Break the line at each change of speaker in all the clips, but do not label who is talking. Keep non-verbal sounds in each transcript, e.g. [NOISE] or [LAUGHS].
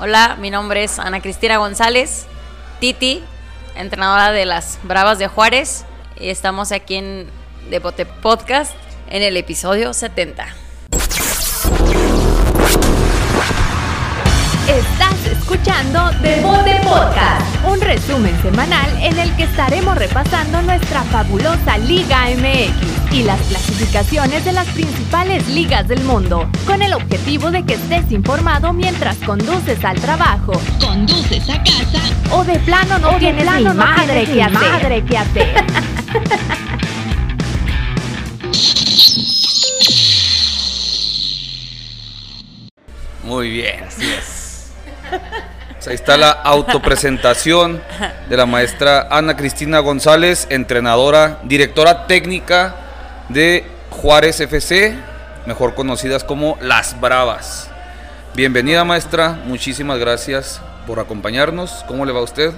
Hola, mi nombre es Ana Cristina González, Titi, entrenadora de las Bravas de Juárez. Y estamos aquí en Deporte Podcast en el episodio 70.
Estás escuchando Deporte Podcast, un resumen semanal en el que estaremos repasando nuestra fabulosa Liga MX y las clasificaciones de las principales ligas del mundo, con el objetivo de que estés informado mientras conduces al trabajo, conduces a casa o de plano no tienes ni madre, que hacer. madre que hacer.
Muy bien, así es. Pues ahí está la autopresentación de la maestra Ana Cristina González, entrenadora, directora técnica de Juárez FC, mejor conocidas como Las Bravas. Bienvenida maestra, muchísimas gracias por acompañarnos. ¿Cómo le va a usted?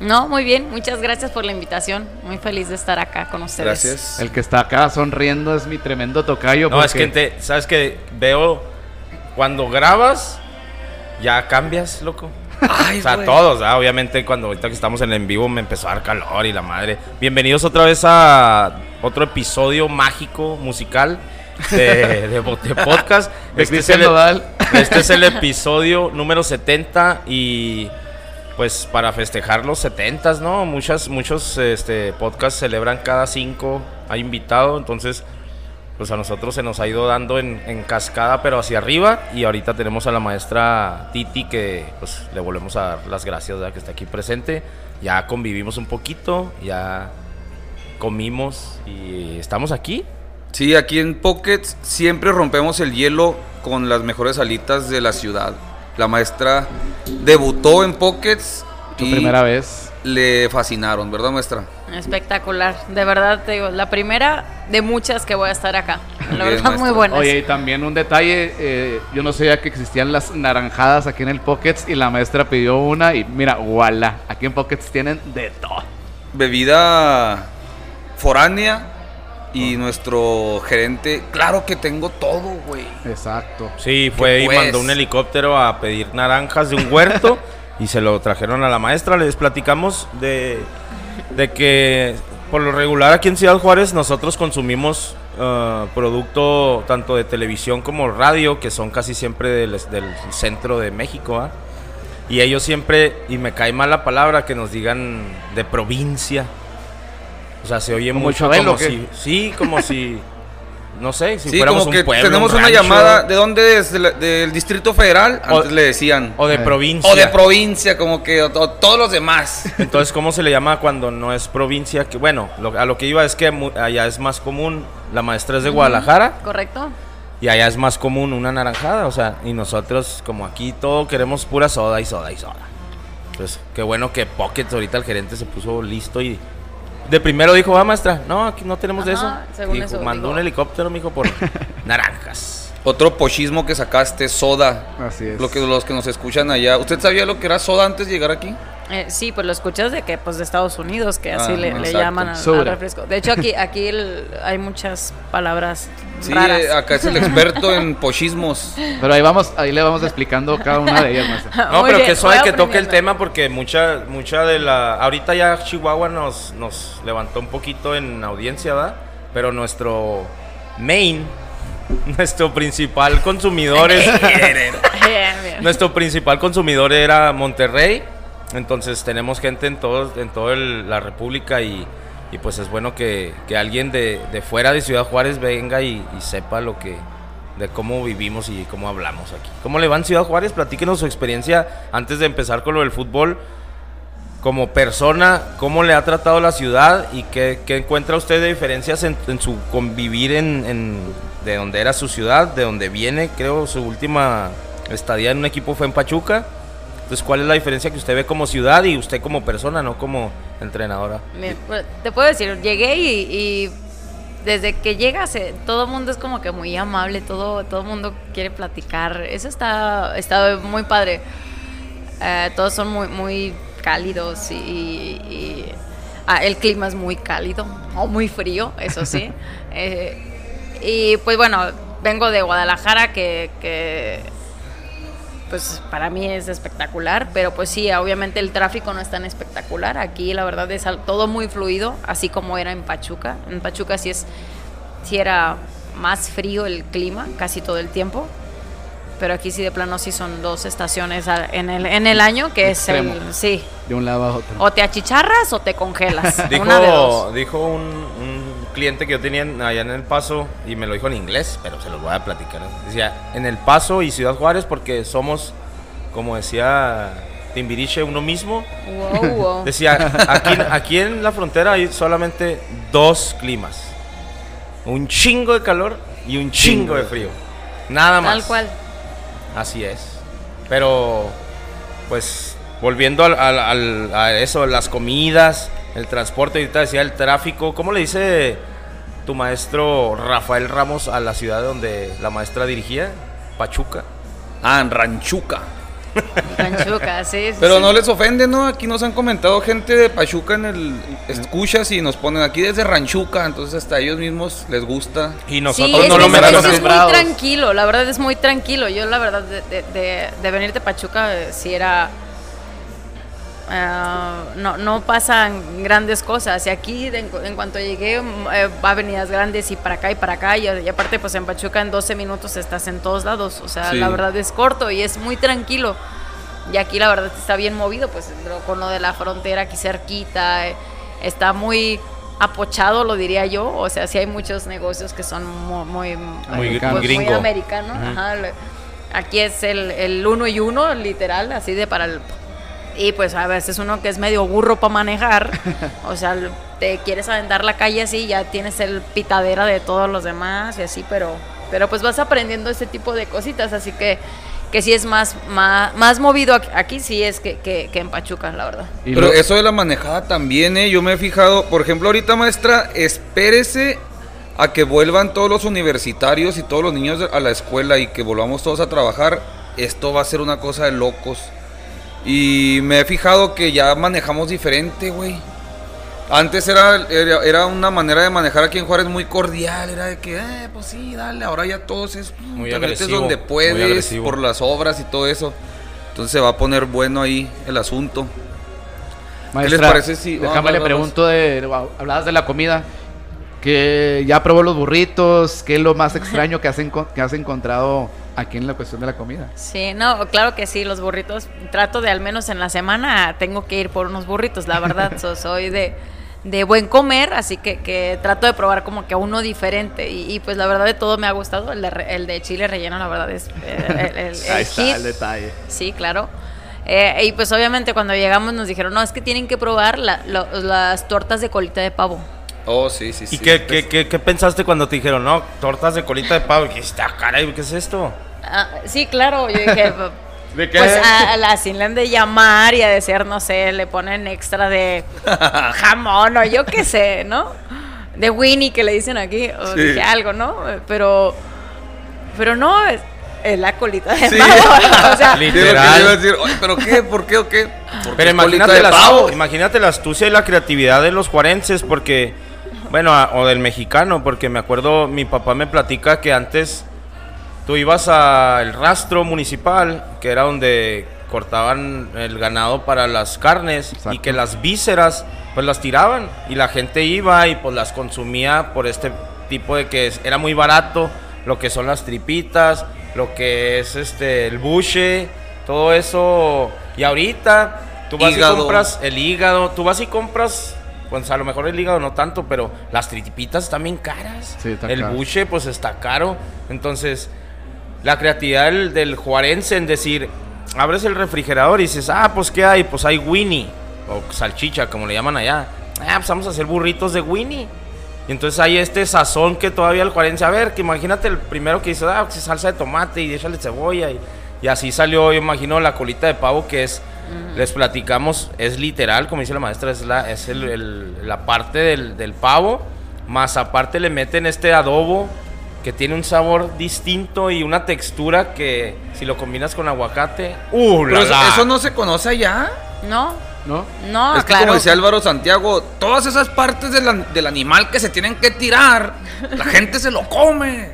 No, muy bien, muchas gracias por la invitación. Muy feliz de estar acá con ustedes.
Gracias.
El que está acá sonriendo es mi tremendo tocayo.
No, es que, te- ¿sabes que Veo cuando grabas, ya cambias, loco.
Ay,
O sea,
güey.
todos, obviamente cuando ahorita que estamos en el en vivo me empezó a dar calor y la madre. Bienvenidos otra vez a otro episodio mágico, musical de, de, podcast. [LAUGHS]
De
Este es, el, este es el episodio número 70 y pues para festejar los 70, ¿no? Muchas, muchos este, podcasts celebran cada cinco, hay invitado, entonces pues a nosotros se nos ha ido dando en, en cascada, pero hacia arriba. Y ahorita tenemos a la maestra Titi, que pues le volvemos a dar las gracias ¿verdad? que está aquí presente. Ya convivimos un poquito, ya comimos y estamos aquí.
Sí, aquí en Pockets siempre rompemos el hielo con las mejores alitas de la ciudad. La maestra debutó en Pockets y
primera vez.
Le fascinaron, ¿verdad maestra?
Espectacular, de verdad te digo, la primera de muchas que voy a estar acá. La
Bien,
verdad, muy buenas.
Oye, y también un detalle, eh, yo no sabía que existían las naranjadas aquí en el Pockets y la maestra pidió una y mira, voilà, aquí en Pockets tienen de todo.
Bebida foránea y nuestro gerente, claro que tengo todo, güey.
Exacto.
Sí, fue y
pues?
mandó un helicóptero a pedir naranjas de un huerto [LAUGHS] y se lo trajeron a la maestra. Les platicamos de, de que por lo regular aquí en Ciudad Juárez nosotros consumimos eh, producto tanto de televisión como radio, que son casi siempre del, del centro de México. ¿ah? Y ellos siempre, y me cae mal la palabra, que nos digan de provincia. O sea, se oye
¿Como
mucho
Chabelo,
como si... Sí, como si... No sé, si
Sí,
fuéramos
como
un
que
pueblo,
tenemos
un
una
rancho.
llamada, ¿de dónde es? ¿De la- ¿Del Distrito Federal?
O-
Antes le decían.
O de
Eh.
provincia.
O de provincia, como que o- o todos los demás. [LAUGHS]
Entonces, ¿cómo se le llama cuando no es provincia? Que bueno, lo- a lo que iba es que allá es más común, la maestra es de Guadalajara
¿Correcto?
y allá es más común una naranjada, o sea, y nosotros como aquí todo queremos pura soda y soda y soda. Entonces, qué bueno que Pocket ahorita el gerente se puso listo y de primero dijo, va maestra, no, aquí no tenemos de eso.
Según
Dijo,
eso,
mandó un helicóptero, mijo, por [LAUGHS] naranjas.
Otro pochismo que sacaste, soda.
Así es.
Lo que los que nos escuchan allá. ¿Usted sabía lo que era soda antes de llegar aquí?
Eh, sí, pues lo escuchas de que pues de Estados Unidos, que así
Ah,
le, llaman al, refresco. De hecho, aquí, aquí el- hay muchas palabras
Sí,
raras.
eh, acá es el experto en pochismos.
Pero ahí vamos, ahí le vamos explicando cada una de ellas, maestra. [LAUGHS]
No,
Muy
pero
bien,
que suave
voy
que toque el tema porque mucha, mucha de la. Ahorita ya Chihuahua nos, nos levantó un poquito en audiencia, ¿verdad? Pero nuestro main, nuestro principal consumidor es. [LAUGHS] [LAUGHS] Nuestro principal consumidor era Monterrey. Entonces tenemos gente en todo, en toda la República y, y pues es bueno que, que alguien de, de fuera de Ciudad Juárez venga y, y sepa lo que de cómo vivimos y cómo hablamos aquí. ¿Cómo le va en Ciudad Juárez? Platíquenos su experiencia antes de empezar con lo del fútbol. Como persona, ¿cómo le ha tratado la ciudad y qué, qué encuentra usted de diferencias en, en su convivir en, en- de donde era su ciudad, de donde viene? Creo su última estadía en un equipo fue en Pachuca. Entonces, ¿cuál es la diferencia que usted ve como ciudad y usted como persona, no como entrenadora?
Bueno, Te puedo decir, llegué y, y desde que llegas todo el mundo es como que muy amable, todo todo el mundo quiere platicar. Eso está, está muy padre. Eh, todos son muy, muy cálidos y, y- ah, el clima es muy cálido o muy frío, eso sí. [LAUGHS] Eh, y pues bueno, vengo de Guadalajara que, que pues para mí es espectacular, pero pues sí, obviamente el tráfico no es tan espectacular. Aquí la verdad es todo muy fluido, así como era en Pachuca. En Pachuca sí es sí era más frío el clima casi todo el tiempo. Pero aquí sí de plano sí son dos estaciones en el, en el año que es el sí,
De un lado a otro.
o te achicharras o te congelas, [LAUGHS] una de
Dijo,
dos.
dijo un, un cliente que yo tenía en- allá en El Paso y me lo dijo en inglés, pero se los voy a platicar. Decía, en El Paso y Ciudad Juárez porque somos, como decía Timbiriche, uno mismo.
Wow, wow. [LAUGHS]
Decía, aquí, aquí en la frontera hay solamente dos climas. Un chingo de calor y un chingo de frío. Nada más.
Tal cual.
Así es. Pero, pues, volviendo al, al- al- a eso, las comidas, el transporte, ahorita decía el tráfico, ¿cómo le dice tu maestro Rafael Ramos a la ciudad donde la maestra dirigía? Pachuca.
Ah, en Ranchuca.
Ranchuca, sí, sí,
Pero
sí.
no les ofende, ¿no? Aquí nos han comentado gente de Pachuca en el escuchas y nos ponen aquí desde Ranchuca, entonces hasta ellos mismos les gusta.
Y
Sí,
nosotros
es,
no lo
es- es-
mencionamos.
es muy tranquilo, la verdad es muy tranquilo. Yo la verdad de, de, de- de venir de Pachuca eh, sí era... ah, no, no pasan grandes cosas. Y aquí, en, cuanto llegué, mm, eh, avenidas grandes y para acá y para acá. Y, y aparte, pues en Pachuca en 12 minutos estás en todos lados. O sea,
Sí.
la verdad es corto y es muy tranquilo. Y aquí la verdad está bien movido, pues con lo de la frontera aquí cerquita. eh, está muy apochado, lo diría yo. O sea, sí hay muchos negocios que son mu- muy,
Muy
pues, muy
gringo.
americanos. Aquí es el, el uno y uno, literal, así de para el... Y pues a veces uno que es medio burro para manejar, [LAUGHS] o sea, te quieres aventar la calle así, ya tienes el pitadera de todos los demás y así, pero, pero pues vas aprendiendo ese tipo de cositas, así que, que sí es más, más, más movido aquí, aquí sí es que, que, que en Pachuca, la verdad.
Y
Pero eso de la manejada también, ¿eh? Yo me he fijado, por ejemplo, ahorita maestra, espérese a que vuelvan todos los universitarios y todos los niños a la escuela y que volvamos todos a trabajar. Esto va a ser una cosa de locos. Y me he fijado que ya manejamos diferente, güey. Antes era, era, era una manera de manejar aquí en Juárez muy cordial, era de que, eh, pues sí, dale, ahora ya todos es, mm,
Muy
te metes
agresivo,
donde puedes, por las obras y todo eso. Entonces se va a poner bueno ahí el asunto.
Maestra,
les parece si-
Déjame
vamos,
le
vamos.
pregunto de. Hablabas de la comida. Que ya probó los burritos. ¿Qué es lo más extraño que has, enco- que has encontrado aquí en la cuestión de la comida?
Sí, no, claro que sí, los burritos. Trato de al menos en la semana tengo que ir por unos burritos, la verdad. so- soy de, de buen comer, así que, que trato de probar como que uno diferente. Y, y, pues la verdad de todo me ha gustado. El de, re- el de chile relleno, la verdad es eh, el, el- el [LAUGHS]
Ahí está
hit.
el detalle.
Sí, claro. Eh, y pues obviamente cuando llegamos nos dijeron, no, es que tienen que probar la- lo- las tortas de colita de pavo.
Oh, sí, sí, sí.
¿Y qué, qué, qué, qué pensaste cuando te dijeron, no, tortas de colita de pavo? Y dijiste, ah, caray, ¿qué es esto?
Ah, sí, claro, yo dije, [LAUGHS]
¿De qué?
pues a, a la sin le han de llamar y a decir, no sé, le ponen extra de [LAUGHS] jamón o yo qué sé, ¿no? De Winnie que le dicen aquí, o
Sí.
dije algo, ¿no? Pero, pero no, es, es la colita de
Sí.
pavo, [LAUGHS] o sea,
Literal.
yo iba a decir, "Oye, ¿pero qué? ¿Por qué o qué? Porque
Pero imagínate, la, imagínate la astucia y la creatividad de los juarenses, porque, bueno, a- o del mexicano, porque me acuerdo, mi papá me platica que antes tú ibas al rastro municipal, que era donde cortaban el ganado para las carnes, y que las vísceras, pues las tiraban, y la gente iba y pues las consumía por este tipo de que es- era muy barato, lo que son las tripitas, lo que es este el buche, todo eso, y ahorita tú vas
Hígado.
y compras el hígado, tú vas y compras, pues a lo mejor el hígado no tanto, pero las tripitas están bien caras.
Sí, está
el
caro.
buche pues está caro. Entonces, la creatividad del, del juarense en decir, abres el refrigerador y dices, ah, pues ¿qué hay? Pues hay Winnie, o salchicha, como le llaman allá. Ah, pues vamos a hacer burritos de Winnie. Y entonces hay este sazón que todavía el juarense, a ver, que imagínate el primero que dice, ah, pues salsa de tomate y échale cebolla. Y, y así salió, yo imagino, la colita de pavo que es, les platicamos, es literal, como dice la maestra, es la, es el- el- la parte del, del pavo, más aparte le meten este adobo que tiene un sabor distinto y una textura que si lo combinas con aguacate, ¡uh,
Pero
la,
eso,
la!
eso no se conoce allá.
no,
¿No?
no,
es que
claro.
como decía Álvaro Santiago, todas esas partes del, an- del animal que se tienen que tirar, la gente se lo come.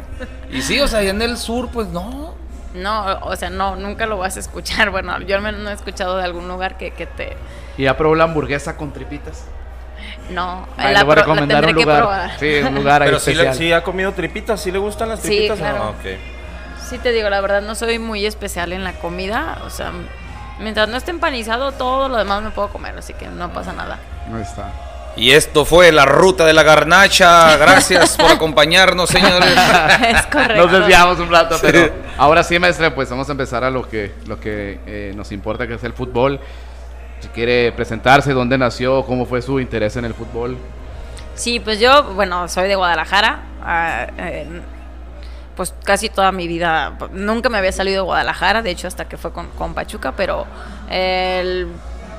Y sí, o sea, allá en el sur, pues no.
No, o sea, no, nunca lo vas a escuchar. [LAUGHS] Bueno, yo al menos no he escuchado de algún lugar que, que te...
¿Y ya probó la hamburguesa con tripitas?
No,
Ahí
la,
le voy a
la
recomendar un
que
lugar.
probar.
Sí, un lugar ahí
Pero sí, sí ha comido tripitas, ¿sí le gustan las
Sí,
tripitas?
claro.
Ah.
Sí te digo, la verdad no soy muy especial en la comida, o sea, mientras no esté empanizado, todo lo demás me puedo comer, así que no pasa nada.
Ahí está.
Y esto fue la ruta de la garnacha. Gracias por [LAUGHS] acompañarnos, señores.
es correcto.
Nos desviamos un rato, pero ahora sí, maestra, pues vamos a empezar a lo que, lo que eh, nos importa, que es el fútbol. Si quiere presentarse, dónde nació, cómo fue su interés en el fútbol.
Sí, pues yo, bueno, soy de Guadalajara. ah, eh, pues casi toda mi vida, nunca me había salido de Guadalajara, de hecho hasta que fue con, con Pachuca, pero el-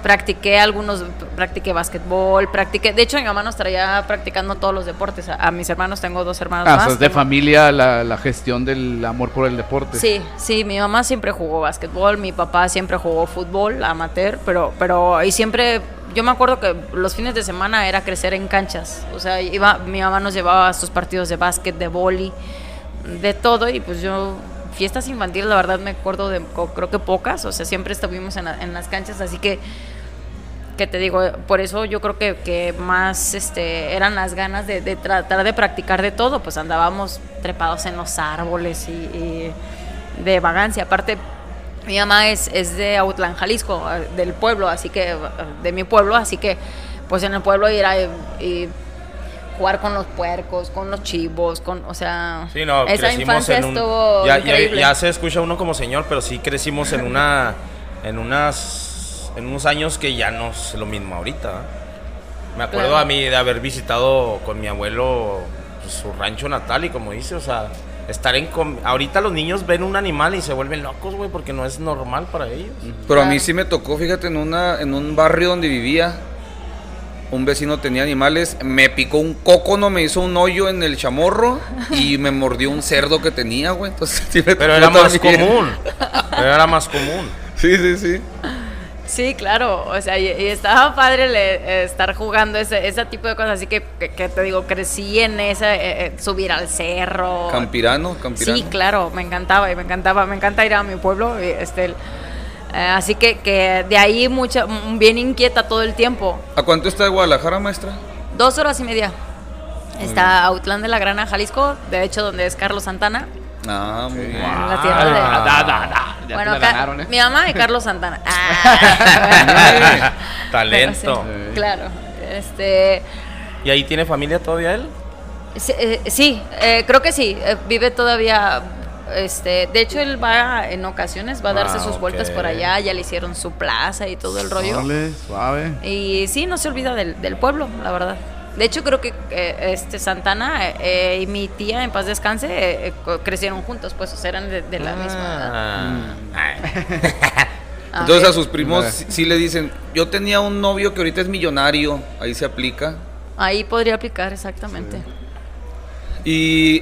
practiqué algunos, practiqué básquetbol, practiqué, de hecho mi mamá nos traía practicando todos los deportes, a, a mis hermanos, tengo dos hermanos
Ah,
más.
de
tengo-
familia la, la gestión del amor por el deporte.
Sí, sí, mi mamá siempre jugó básquetbol, mi papá siempre jugó fútbol amateur, pero, pero y siempre, yo me acuerdo que los fines de semana era crecer en canchas, o sea, iba, mi mamá nos llevaba a sus partidos de básquet, de boli, de todo, y pues yo, fiestas infantiles, la verdad me acuerdo de, creo que pocas, o sea, siempre estuvimos en, la- en las canchas, así que, que te digo, por eso yo creo que, que más este, eran las ganas de, tratar de practicar de todo, pues andábamos trepados en los árboles y, de vagancia. Aparte, mi mamá es, de Autlán, Jalisco, del pueblo, así que, de mi pueblo, así que, pues en el pueblo ir a y jugar con los puercos, con los chivos, con, o sea,
Sí, no,
esa
crecimos
infancia
en un...
estuvo
ya, ya-
increíble.
ya se escucha uno como señor, pero sí crecimos en una... En unas... En unos años que ya no es lo mismo ahorita. ¿eh? Me acuerdo
Claro.
a mí de haber visitado con mi abuelo pues, su rancho natal y como dice, o sea, estar en... com- Ahorita los niños ven un animal y se vuelven locos, güey, porque no es normal para ellos.
Pero a mí sí me tocó, fíjate, en, una, en un barrio donde vivía, un vecino tenía animales, me picó un cócono, me hizo un hoyo en el chamorro y [LAUGHS] me mordió un cerdo que tenía, güey. Entonces, [LAUGHS] sí me
Pero era más común. Pero era más común.
Sí, sí, sí.
Sí, claro, o sea, y, y estaba padre le- estar jugando ese, ese tipo de cosas, así que, que, que te digo, crecí en esa, eh, eh, subir al cerro.
Campirano, campirano.
Sí, claro, me encantaba y me encantaba, me encanta ir a mi pueblo, y, este, el- así que, que de ahí mucha, m- bien inquieta todo el tiempo.
¿A cuánto está de Guadalajara, maestra?
Dos horas y media. Está Autlán de la Grana, Jalisco, de hecho donde es Carlos Santana,
Ah, muy bien.
en la tierra de...
Ah, da, da, da. Ya
bueno,
ganaron, ¿eh?
mi mamá y Carlos Santana. [LAUGHS] Ah,
Talento.
Pero [LAUGHS] sí, claro. Este,
¿Y ahí tiene familia todavía él?
sí, eh, sí, eh, creo que sí. eh, vive todavía. Este, de hecho, él va en ocasiones, va a darse
Ah,
sus vueltas por allá. Ya le hicieron su plaza y todo el rollo.
Órale, suave.
Y sí, no se olvida del, del pueblo, la verdad. De hecho, creo que eh, este Santana eh, y mi tía, en paz descanse, eh, eh, crecieron juntos, pues, o sea, eran de, de la misma edad.
Ah.
Ah, [LAUGHS]
Entonces a sus primos sí, sí le dicen, yo tenía un novio que ahorita es millonario, ahí se aplica.
Ahí podría aplicar exactamente.
¿Y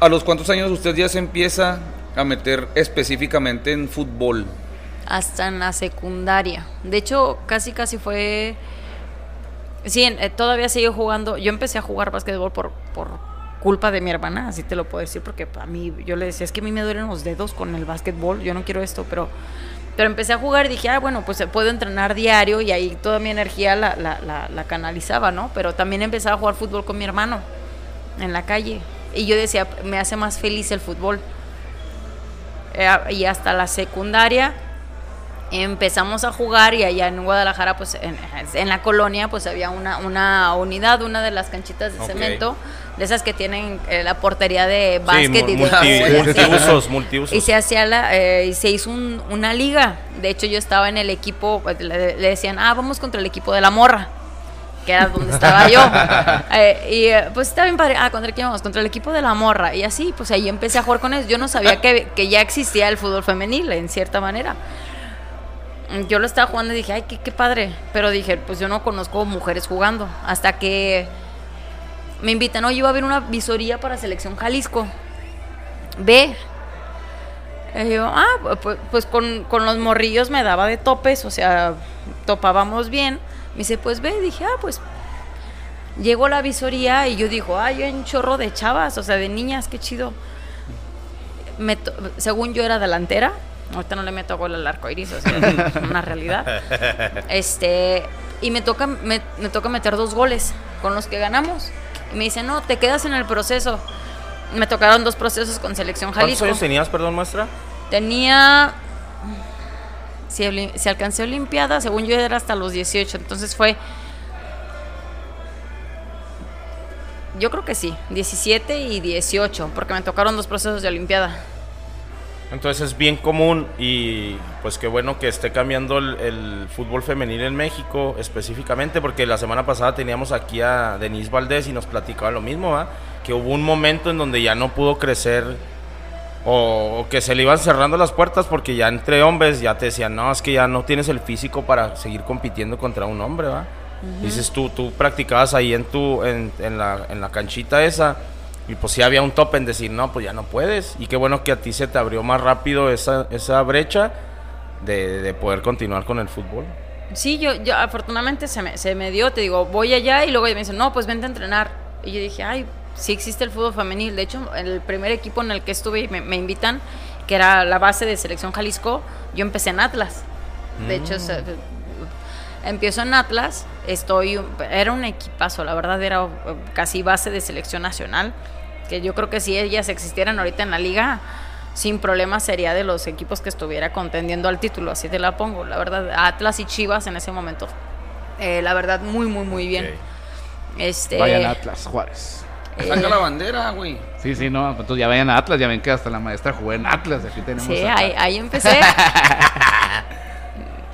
a los cuántos años usted ya se empieza a meter específicamente en fútbol?
hasta en la secundaria. De hecho, casi casi fue... Sí, eh, todavía sigo jugando. Yo empecé a jugar básquetbol por, por culpa de mi hermana, así te lo puedo decir, porque a mí, yo le decía, es que a mí me duelen los dedos con el básquetbol, yo no quiero esto, pero... Pero empecé a jugar y dije, ah, bueno, pues eh, puedo entrenar diario y ahí toda mi energía la, la, la, la canalizaba, ¿no? Pero también empecé a jugar fútbol con mi hermano en la calle. Y yo decía, me hace más feliz el fútbol. Y hasta la secundaria empezamos a jugar y allá en Guadalajara, pues en, en la colonia, pues había una, una unidad, una de las canchitas de cemento, de esas que tienen eh, la portería de básquet
sí,
y
mu-
de
multi-
así.
multiusos, [LAUGHS] multiusos.
Y se hacía la, eh, y se hizo un- una liga. De hecho, yo estaba en el equipo, pues, le, le decían, ah, vamos contra el equipo de la morra, que era donde estaba yo. [LAUGHS] Eh, y eh, pues estaba bien padre, ah, contra quién vamos, contra el equipo de la morra. Y así, pues ahí empecé a jugar con ellos. Yo no sabía que, que ya existía el fútbol femenil, en cierta manera. Yo lo estaba jugando y dije, ay, qué, qué padre. Pero dije, pues yo no conozco mujeres jugando. Hasta que me invitan, oye, iba a haber una visoría para Selección Jalisco. Ve. Y yo, ah, pues, pues con, con los morrillos me daba de topes, o sea, topábamos bien. Me dice, pues ve, dije, ah, pues. Llegó la visoría y yo digo, ay, hay un chorro de chavas, o sea, de niñas, qué chido. me según yo era delantera, ahorita no le meto gol al arco iris, o sea, [LAUGHS] es una realidad. Este, y me toca, me, me toca meter dos goles con los que ganamos. Y me dicen, no, te quedas en el proceso. Me tocaron dos procesos con selección
¿Cuántos
Jalisco.
años tenías, perdón, maestra?
Tenía. Si, si alcancé Olimpiada, según yo era hasta los 18. Entonces fue. Yo creo que sí, 17 y 18, porque me tocaron dos procesos de Olimpiada.
Entonces es bien común y pues qué bueno que esté cambiando el, el fútbol femenil en México específicamente porque la semana pasada teníamos aquí a Denise Valdés y nos platicaba lo mismo, ¿va? que hubo un momento en donde ya no pudo crecer o, o que se le iban cerrando las puertas porque ya entre hombres ya te decían, no, es que ya no tienes el físico para seguir compitiendo contra un hombre, ¿va? Dices tú, tú practicabas ahí en, tu, en, en la, en la canchita esa y pues sí había un tope en decir, no, pues ya no puedes. Y qué bueno que a ti se te abrió más rápido esa, esa brecha de, de poder continuar con el fútbol.
Sí, yo, yo afortunadamente se me, se me dio, te digo, voy allá y luego me dicen, no, pues vente a entrenar. Y yo dije, ay, sí existe el fútbol femenil. De hecho, el primer equipo en el que estuve y me, me invitan, que era la base de Selección Jalisco, yo empecé en Atlas. De hecho, se- empiezo en Atlas, estoy, era un equipazo, la verdad era casi base de selección nacional, que yo creo que si ellas existieran ahorita en la liga, sin problema sería de los equipos que estuviera contendiendo al título, así te la pongo, la verdad, Atlas y Chivas en ese momento, eh, la verdad, muy, muy, muy bien. Este,
Vayan a Atlas, Juárez.
Saca la bandera, güey.
Sí, sí, no. Entonces ya vayan a Atlas. Ya ven que hasta la maestra jugó en Atlas. Aquí tenemos.
Sí,
a-
ahí, ahí empecé. [LAUGHS]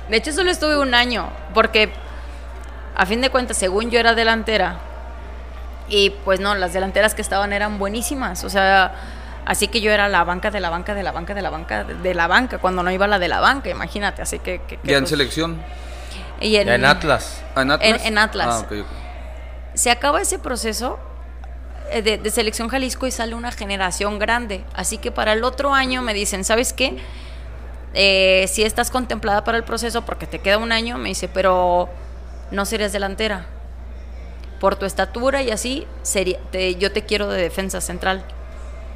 De hecho, solo estuve un año, porque a fin de cuentas, según yo era delantera, y pues no, las delanteras que estaban eran buenísimas, o sea, así que yo era la banca de la banca de la banca de la banca de la banca, cuando no iba la de la banca, imagínate, así que... que- que,
Ya en
pues,
selección.
y en,
Atlas.
¿En Atlas?
En- en Atlas.
Ah, ok, ok.
se acaba ese proceso eh, de, de selección Jalisco y sale una generación grande. Así que para el otro año me dicen, ¿sabes qué? Eh, si estás contemplada para el proceso porque te queda un año, me dice, pero no serías delantera. Por tu estatura y así, sería, te- yo te quiero de defensa central.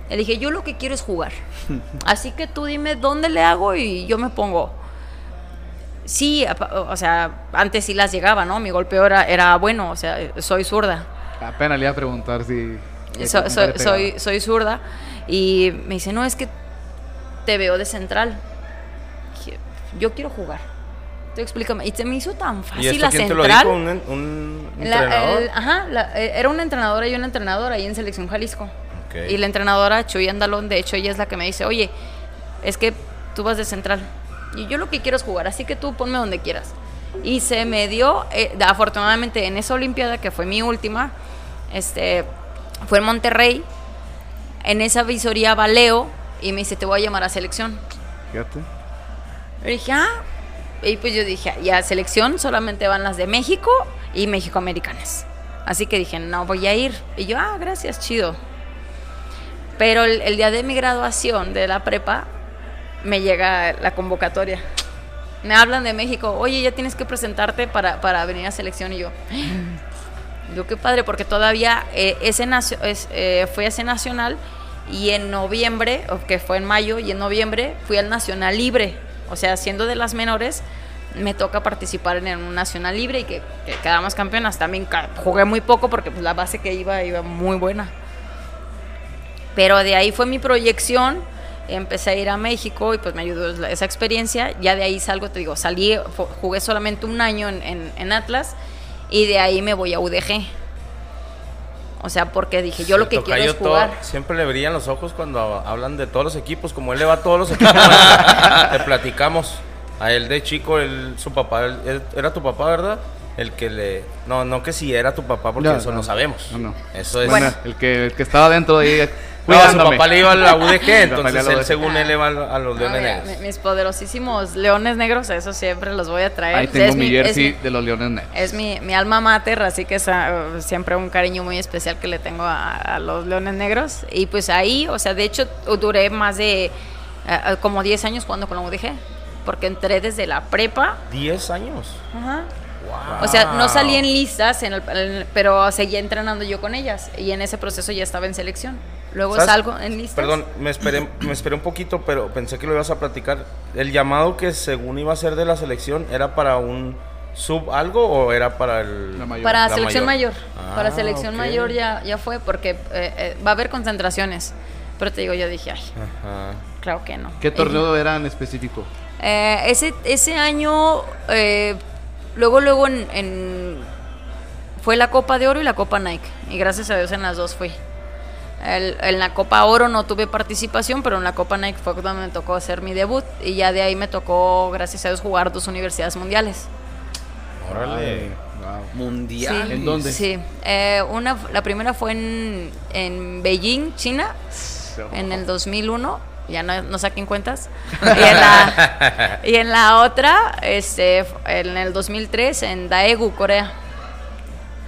Le dije, yo lo que quiero es jugar. [LAUGHS] Así que tú dime dónde le hago y yo me pongo. Sí, o sea, antes sí las llegaba, ¿no? Mi golpeo era, era bueno, o sea, soy zurda.
Apenas le iba a preguntar si.
So- soy, soy, zurda. Y me dice, no, es que te veo de central. Yo quiero jugar. Tú explícame. Y se me hizo tan
¿Y
fácil
esto
la
quién te lo
central.
dijo? ¿Un,
La-
entrenador?
el- ajá, la- eh, era una entrenadora y una entrenadora ahí en Selección Jalisco.
Ok.
Y la entrenadora, Chuy Andalón, de hecho, ella es la que me dice, oye, es que tú vas de central. Y yo lo que quiero es jugar, así que tú ponme donde quieras. Y se me dio, eh, afortunadamente en esa Olimpiada, que fue mi última, este, fue en Monterrey, en esa visoría va Leo y me dice, te voy a llamar a selección.
Fíjate.
Le dije, ah, y pues yo dije, ya selección solamente van las de México y México Americanas. Así que dije, no voy a ir. Y yo, ah, gracias, chido. Pero el, el día de mi graduación de la prepa, me llega la convocatoria. Me hablan de México, oye, ya tienes que presentarte para, para venir a selección. Y yo, yo qué padre, porque todavía eh, ese es, eh, fui a ese nacional y en noviembre, o que fue en mayo, y en noviembre fui al nacional libre. O sea, siendo de las menores, me toca participar en un nacional libre y que, que quedamos campeonas. También jugué muy poco porque pues, la base que iba iba muy buena. Pero de ahí fue mi proyección. Empecé a ir a México y pues me ayudó esa experiencia. Ya de ahí salgo, te digo, salí, jugué solamente un año en, en- en Atlas y de ahí me voy a UDG. O sea, porque dije, yo lo que quiero es jugar.
todo- siempre le brillan los ojos cuando hablan de todos los equipos. Como él le va a todos los equipos, [LAUGHS] te platicamos. A él de chico, él, su papá, él- él- era tu papá, ¿verdad? El que le... No, no que si era tu papá, porque
No,
eso no,
no,
sabemos.
no, no.
Eso es...
Bueno, el, que, el que estaba dentro de ahí.
No, [LAUGHS] su papá le iba a la UDG, entonces él según él le va a los Leones
mira,
Negros.
mi- mis poderosísimos leones negros, eso siempre los voy a traer.
Ahí tengo
es
mi
es
jersey
mi-
de los Leones Negros.
Es mi, mi alma mater, así que es siempre un cariño muy especial que le tengo a, a los Leones Negros. Y pues ahí, o sea, de hecho duré más de ah, ah, como 10 años jugando con la UDG, porque entré desde la prepa.
10 años.
Ajá. O sea, no salí en listas, en el- en- pero seguía entrenando yo con ellas. Y en ese proceso ya estaba en selección. Luego
¿Sabes?
salgo en listas.
Perdón, me esperé, me esperé un poquito, pero pensé que lo ibas a platicar. ¿El llamado que según iba a ser de la selección era para un sub algo o era para el...
La mayor.
Para
La
selección
mayor.
mayor.
Ah,
para selección mayor ya, ya fue, porque eh, eh, va a haber concentraciones. Pero te digo, yo dije, ay,
Ajá.
claro que no.
¿Qué
Y-
torneo era en específico?
Eh, ese, ese año, eh, luego, luego en, en- fue la Copa de Oro y la Copa Nike. Y gracias a Dios en las dos fui. El- en la Copa Oro no tuve participación, pero en la Copa Nike fue donde me tocó hacer mi debut. Y ya de ahí me tocó, gracias a Dios, jugar dos universidades mundiales.
Órale.
Wow.
Mundial.
¿En dónde?
Sí. Eh, una, la primera fue en, en Beijing, China, en el 2001. Ya no, no saquen cuentas. [LAUGHS] Y en la, y en la otra, este, en el 2003, en Daegu, Corea.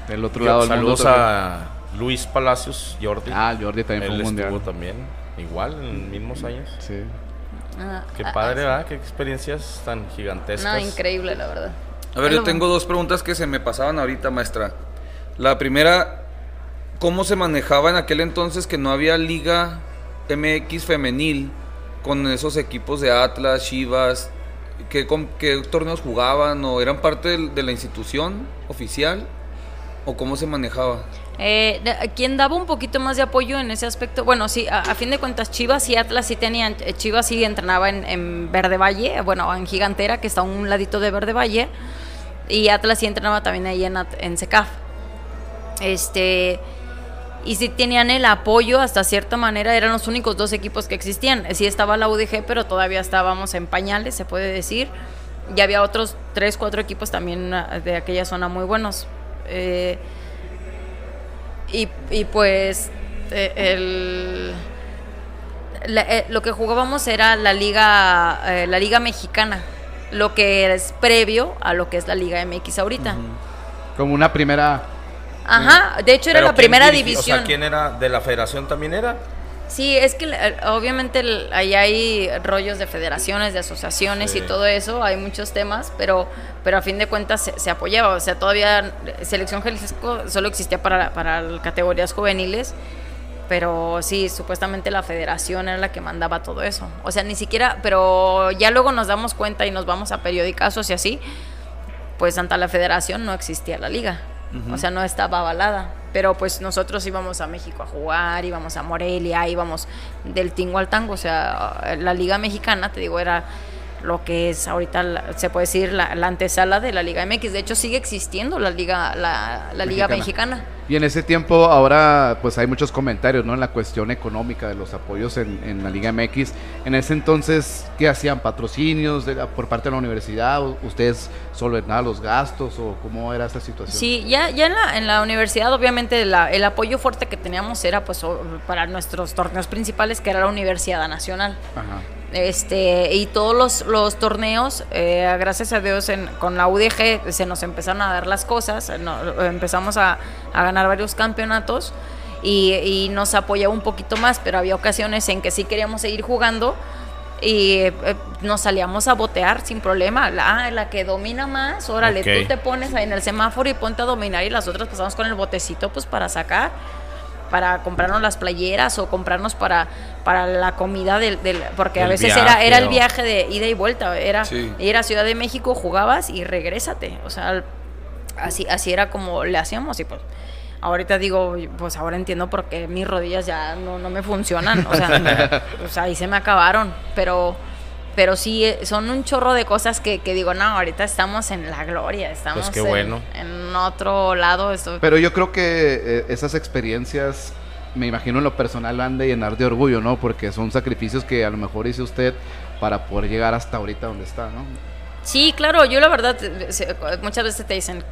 Del otro lado del mundo.
Saludos a Luis Palacios, Jordi.
Ah, Jordi también fue
Él
un mundial.
también, igual, en mismos años.
Sí.
Ah,
Qué
ah,
padre,
ah,
¿verdad? Qué experiencias tan gigantescas.
No, increíble, la verdad.
A ver, yo tengo dos preguntas que se me pasaban ahorita, maestra. La primera, ¿cómo se manejaba en aquel entonces que no había liga MX femenil con esos equipos de Atlas, Chivas? ¿Qué, torneos jugaban? ¿O eran parte de la institución oficial? ¿O cómo se manejaba?
Eh, daba un poquito más de apoyo en ese aspecto, bueno, sí, a, fin de cuentas Chivas y Atlas sí tenían, eh, Chivas sí entrenaba en, en Verde Valle, bueno, en Gigantera, que está a un ladito de Verde Valle, y Atlas sí entrenaba también ahí en SECAF. Este, y sí tenían el apoyo hasta cierta manera, eran los únicos dos equipos que existían. Sí estaba la UDG, pero todavía estábamos en pañales, se puede decir. Y había otros tres, cuatro equipos también ah, de aquella zona muy buenos. Eh, y, y pues eh, el, la- eh, lo que jugábamos era la liga, eh, la liga mexicana, lo que es previo a lo que es la liga MX ahorita.
Como una primera.
Ajá, de hecho era la
¿quién
primera división.
O sea, ¿quién era? ¿De la federación también era?
Sí, es que eh, obviamente ahí hay rollos de federaciones, de asociaciones y todo eso, hay muchos temas, pero, pero a fin de cuentas se, se apoyaba, o sea, todavía Selección Jalisco solo existía para, para categorías juveniles, pero sí, supuestamente la federación era la que mandaba todo eso, o sea, ni siquiera, pero ya luego nos damos cuenta y nos vamos a periodicazos y así, pues ante la federación no existía la liga. O sea, no estaba avalada. Pero pues nosotros íbamos a México a jugar, íbamos a Morelia, íbamos del tingo al tango. O sea, la liga mexicana, te digo, era lo que es ahorita, la- se puede decir, la, la antesala de la Liga MX. De hecho, sigue existiendo la Liga, la, la liga
Mexicana.
mexicana.
Y en ese tiempo, ahora, pues hay muchos comentarios, ¿no? En la cuestión económica de los apoyos en, en la Liga MX. En ese entonces, ¿qué hacían? ¿Patrocinios de por parte de la universidad? ¿O ¿Ustedes solventaban los gastos? ¿O cómo era esa situación?
Sí, ya, ya en, la, en la universidad obviamente la- el apoyo fuerte que teníamos era pues para nuestros torneos principales que era la Universidad Nacional.
Ajá.
Este, y todos los, los torneos, eh, gracias a Dios, en- con la UDG se nos empezaron a dar las cosas, no- empezamos a, a ganar varios campeonatos y, y nos apoyaba un poquito más, pero había ocasiones en que sí queríamos seguir jugando y eh, nos salíamos a botear sin problema. La, ah, la que domina más, órale,
Ok.
tú te pones ahí en el semáforo y ponte a dominar y las otras pasamos con el botecito pues para sacar para comprarnos las playeras o comprarnos para, para la comida del, del- porque a veces era,
viaje,
era el
o-
viaje de ida y vuelta, era
Sí.
ir a Ciudad de México, jugabas y regrésate, o sea, así, así era como le hacíamos y pues ahorita digo, pues ahora entiendo por qué mis rodillas ya no, no me funcionan, o sea, [LAUGHS] pues ahí se me acabaron, pero pero sí eh, son un chorro de cosas que, que digo, no, ahorita estamos en la gloria, estamos
Pues qué
en-
bueno.
en, otro lado, esto,
Pero yo creo que eh, esas experiencias, me imagino en lo personal, han de llenar de orgullo, ¿no? Porque son sacrificios que a lo mejor hizo usted para poder llegar hasta ahorita donde está, ¿no?
Sí, claro, yo la verdad, muchas veces te dicen,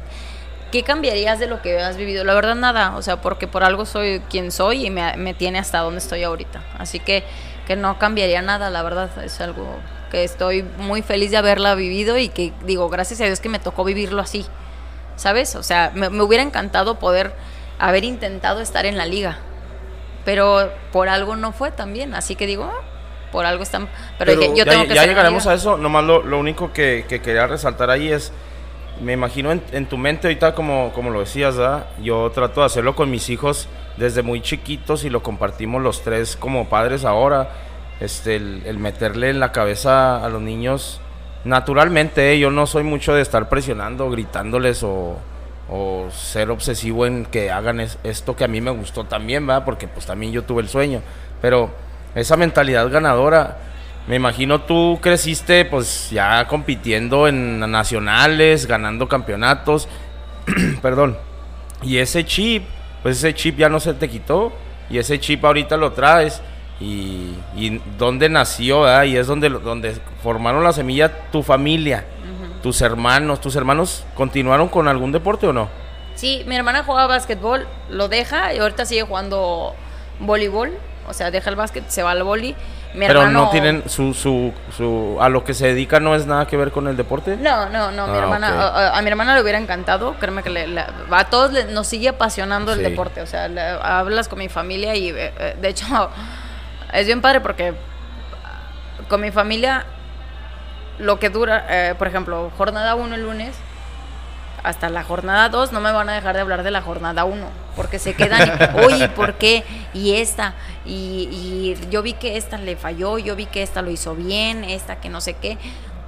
¿qué cambiarías de lo que has vivido? La verdad nada, o sea, porque por algo soy quien soy y me, me tiene hasta donde estoy ahorita. Así que, que no cambiaría nada, la verdad, es algo que estoy muy feliz de haberla vivido y que digo, gracias a Dios que me tocó vivirlo así, ¿sabes? O sea, me, me hubiera encantado poder haber intentado estar en la liga, pero por algo no fue también, así que digo, ah, por algo están, pero,
Pero
dije, yo
ya
tengo que
ya llegaremos a eso. Nomás lo, lo único que, que quería resaltar ahí es me imagino en, en tu mente ahorita como, como lo decías, ¿verdad? Yo trato de hacerlo con mis hijos desde muy chiquitos y lo compartimos los tres como padres ahora. Este, el, meterle en la cabeza a los niños naturalmente, ¿eh? yo no soy mucho de estar presionando, gritándoles o, ser obsesivo en que hagan es- esto que a mí me gustó también, ¿verdad? Porque pues también yo tuve el sueño. Pero esa mentalidad ganadora, me imagino tú creciste pues ya compitiendo en nacionales, ganando campeonatos, [CLEARS THROAT] perdón. Y ese chip, pues ese chip ya no se te quitó y ese chip ahorita lo traes. Y, y dónde nació, ¿verdad? Y es donde, donde formaron la semilla tu familia, tus hermanos. ¿Tus hermanos continuaron con algún deporte o no?
Sí, mi hermana jugaba básquetbol, lo deja y ahorita sigue jugando voleibol. O sea, deja el básquet, se va al voli. Mi
Pero
hermano-
no tienen su, su, su... A lo que se dedica no es nada que ver con el deporte.
No, no, no, mi
Ah,
hermana, a, a- a mi hermana le hubiera encantado, créeme que le- a todos le- nos sigue apasionando el deporte, o sea, le- hablas con mi familia y eh, eh, de hecho [LAUGHS] es bien padre porque con mi familia lo que dura, eh, por ejemplo, jornada 1 el lunes, hasta la jornada 2 no me van a dejar de hablar de la jornada 1, porque se quedan, [LAUGHS] oye, ¿por qué? Y esta, y, y yo vi que esta le falló, yo vi que esta lo hizo bien, esta que no sé qué,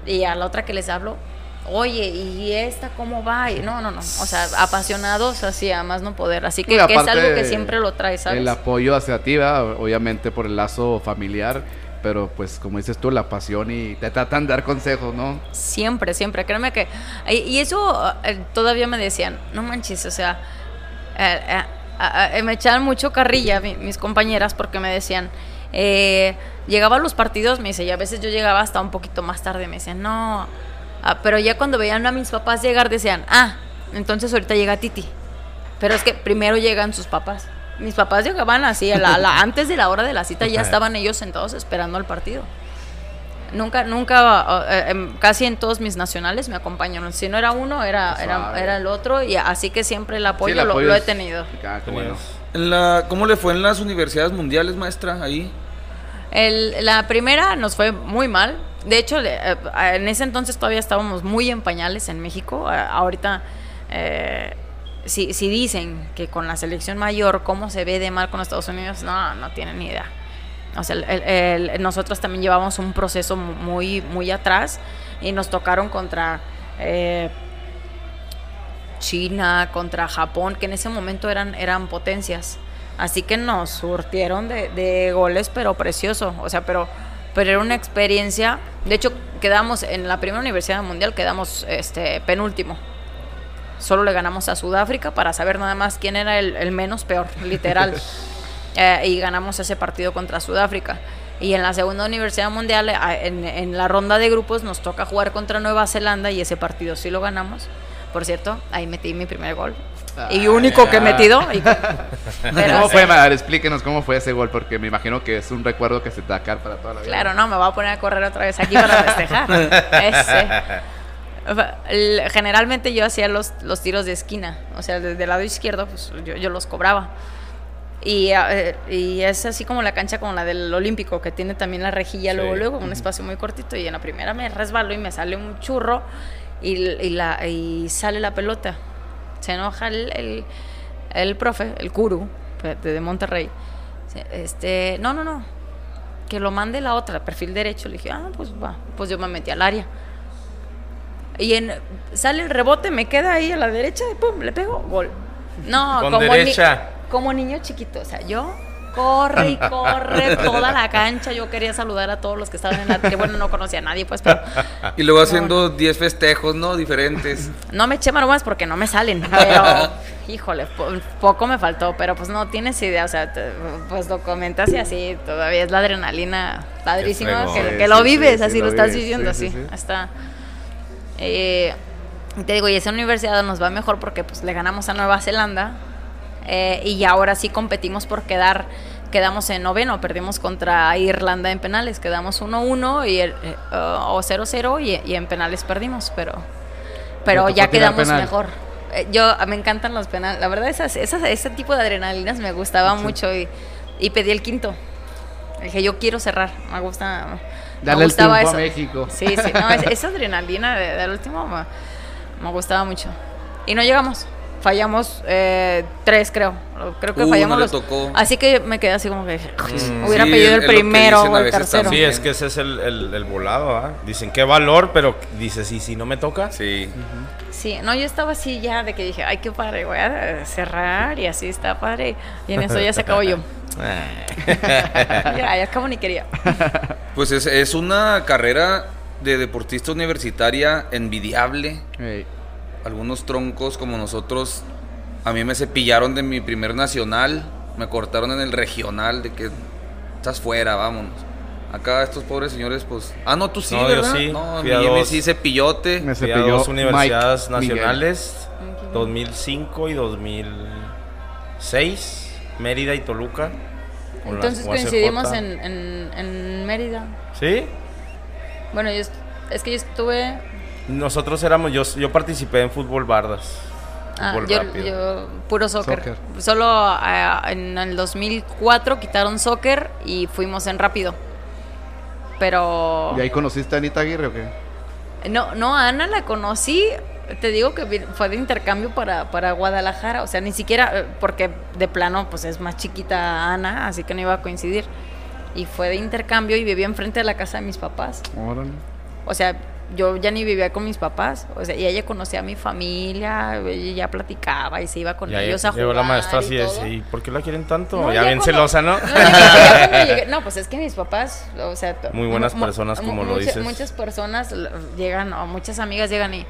y a la otra que les hablo, oye, ¿y esta cómo va? Y no, no, no, o sea, apasionados así, a más no poder, así que, es algo que siempre lo trae, ¿sabes?
El apoyo hacia ti, ¿verdad? obviamente por el lazo familiar, pero pues como dices tú, la pasión y te tratan de dar consejos, ¿no?
Siempre, siempre. Créeme que. Y eso eh, todavía me decían, no manches, o sea. eh, eh, me echaban mucho carrilla mi- mis compañeras porque me decían. llegaba a los partidos, me dice, y a veces yo llegaba hasta un poquito más tarde, me decían, no. ah, pero ya cuando veían a mis papás llegar, decían, ah, entonces ahorita llega Titi. Pero es que primero llegan sus papás. Mis papás llegaban así, a la- a la- [LAUGHS] antes de la hora de la cita ya estaban ellos sentados esperando al partido. Nunca, nunca, eh, em, casi en todos mis nacionales me acompañaron. Si no era uno, era, era, el otro. Y así que siempre el apoyo,
Sí, el
lo-
apoyo
lo, he tenido.
Bueno.
En la, ¿Cómo le fue en las universidades mundiales, maestra? Ahí.
El- la primera nos fue muy mal. De hecho, le- eh, en ese entonces todavía estábamos muy en pañales en México. Ahorita, eh, si, si dicen que con la selección mayor, cómo se ve de mal con Estados Unidos, no, no tienen ni idea. O sea, el- el- el- nosotros también llevamos un proceso mu- muy, muy atrás y nos tocaron contra eh, China, contra Japón, que en ese momento eran, eran potencias. Así que nos surtieron de, de goles, pero precioso. O sea, pero, pero era una experiencia. De hecho, quedamos en la primera universidad mundial, quedamos este, penúltimo. Solo le ganamos a Sudáfrica para saber nada más quién era el, el menos peor, literal. [LAUGHS] Eh, y ganamos ese partido contra Sudáfrica. Y en la segunda universidad mundial, en, en la ronda de grupos, nos toca jugar contra Nueva Zelanda y ese partido sí lo ganamos. Por cierto, ahí metí mi primer gol. Y único que he metido. y- [LAUGHS]
¿Cómo fue, Mar? Explíquenos cómo fue ese gol, porque me imagino que es un recuerdo que se te va a para toda la vida.
Claro, no, me voy a poner a correr otra vez aquí para festejar. [LAUGHS] Ese. Generalmente yo hacía los, los tiros de esquina, o sea, desde el lado izquierdo, pues yo, yo los cobraba. Y, eh, y es así como la cancha como la del Olímpico, que tiene también la rejilla luego, luego, un espacio muy cortito. Y en la primera me resbalo y me sale un churro y, y la, y sale la pelota. Se enoja el, el, el profe, el Kuru, de, de Monterrey. Este, no, no, no, que lo mande la otra, perfil derecho. Le dije, ah, pues va, pues yo me metí al área. Y en, sale el rebote, me queda ahí a la derecha y pum, le pego, gol. No,
Con
como, ni-
derecha.
como niño chiquito, o sea, yo corre y corre [LAUGHS] toda la cancha. Yo quería saludar a todos los que estaban en la. Que bueno, no conocía a nadie, pues, pero [LAUGHS]
Y luego haciendo 10 festejos, ¿no? Diferentes.
no me eché maromas porque no me salen. [LAUGHS] Pero, híjole, po- poco me faltó. Pero pues no tienes idea, o sea, te- pues lo comentas y así todavía es la adrenalina padrísima que, lo vives,
sí,
así
lo
lo, estás
vives,
diciendo,
sí,
así.
sí, sí.
Hasta. Eh, y te digo, y esa universidad nos va mejor porque pues le ganamos a Nueva Zelanda. eh, y ahora sí competimos por quedar. Quedamos en noveno, perdimos contra Irlanda en penales, quedamos 1-1 y el, eh, o 0-0 y, y en penales perdimos, pero pero ya quedamos
penal.
mejor. Eh, Yo me encantan los penales, la verdad esas, esas, ese tipo de adrenalinas me gustaba mucho y, y pedí el quinto. Dije, yo quiero cerrar, me gusta.
Darle el triunfo a
eso.
México.
Sí, sí, no, es- esa adrenalina de- del último me, me gustaba mucho. Y no llegamos. Fallamos eh, tres, creo. Creo que
Uh,
fallamos
no
los-
tocó.
Así que me quedé así como que
Mm.
hubiera
Sí,
pedido el
que
primero
dicen a
o el tercero.
también.
Sí, es que ese es el, el- el volado, ¿ah? Dicen, qué valor, pero dices, ¿y si no me toca?
Sí.
Sí, no, yo estaba así ya de que dije, ay, qué padre, voy a cerrar y así está padre. Y en eso ya se acabó yo. [LAUGHS] [LAUGHS] Ya, acabo ni quería. [LAUGHS]
Pues es, es una carrera de deportista universitaria envidiable. Algunos troncos como nosotros, a mí me cepillaron de mi primer nacional, me cortaron en el regional, de que estás fuera, vámonos. Acá estos pobres señores, pues... Ah, no, tú sí,
No, yo
¿verdad?
sí.
No,
Fui a
mi
dos.
sí cepillote.
Me
Fui a
cepilló
dos universidades
Mike Miguel.
nacionales, 2005 y 2006, Mérida y Toluca.
Entonces coincidimos en, en, en Mérida.
¿Sí?
Bueno, yo es que yo estuve...
Nosotros éramos, yo, yo participé en fútbol bardas.
ah,
Fútbol
yo, yo- puro soccer.
Soccer.
Solo ah, en el 2004 quitaron soccer y fuimos en rápido. Pero...
¿Y ahí conociste a Anita Aguirre o qué?
No, no, a Ana la conocí, te digo que fue de intercambio para, para Guadalajara, o sea, ni siquiera, eh, porque de plano, pues es más chiquita Ana, así que no iba a coincidir. Y fue de intercambio y vivía enfrente de la casa de mis papás.
Órale.
O sea, yo ya ni vivía con mis papás, o sea, y ella conocía a mi familia, ella ya platicaba y se iba con
Ya
ellos a
llegó
jugar.
la maestra
y
así de,
todo.
"¿Y ¿por qué la quieren tanto?
No,
ya, bien
cuando-
celosa, ¿no? [LAUGHS]
No, ya llegué- [LAUGHS] no, pues es que mis papás, o sea,
Muy buenas personas, como lo dices.
Muchas personas llegan, o muchas amigas llegan y,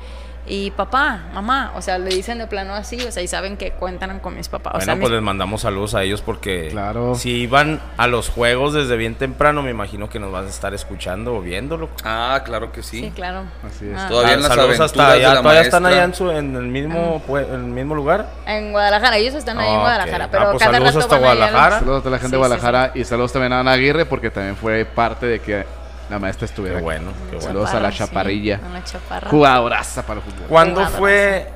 y papá, mamá, o sea, le dicen de plano así, o sea, y saben que cuentan con mis papás. O
Bueno,
sea,
pues
mis-
les mandamos saludos a ellos porque
Claro.
si iban a los juegos desde bien temprano, me imagino que nos vas a estar escuchando o viéndolo.
Ah, claro que sí.
sí, claro.
Así es.
Ah.
Todavía en las
Saludos hasta allá.
la
¿Todavía están allá en, su- en el, mismo, pue- en el mismo lugar?
En Guadalajara, ellos están ahí en
Ok.
Guadalajara,
Ah,
pero
pues
cada
saludos
rato
hasta
van los-
Guadalajara.
Saludos a la gente
Sí,
de
sí,
Guadalajara y saludos también a Ana Aguirre porque también fue parte de que la maestra estuviera
Qué bueno, qué bueno.
Saludos a la
Chaparra, sí,
chaparrilla.
a la chaparra.
Jugadoraza para el fútbol.
¿Cuándo
Jugadoraza.
fue?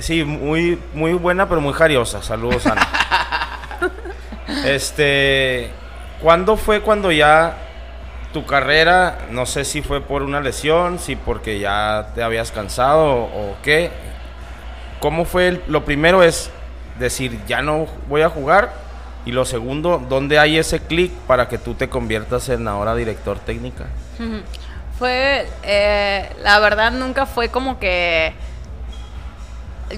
Sí, muy, muy buena, pero muy jariosa. Saludos, Ana. [LAUGHS] este, ¿cuándo fue cuando ya tu carrera, no sé si fue por una lesión, si porque ya te habías cansado o, o qué? ¿Cómo fue? el- lo primero es decir, ya no voy a jugar. Y lo segundo, ¿dónde hay ese clic para que tú te conviertas en ahora director técnica?
Fue, eh, la verdad nunca fue como que...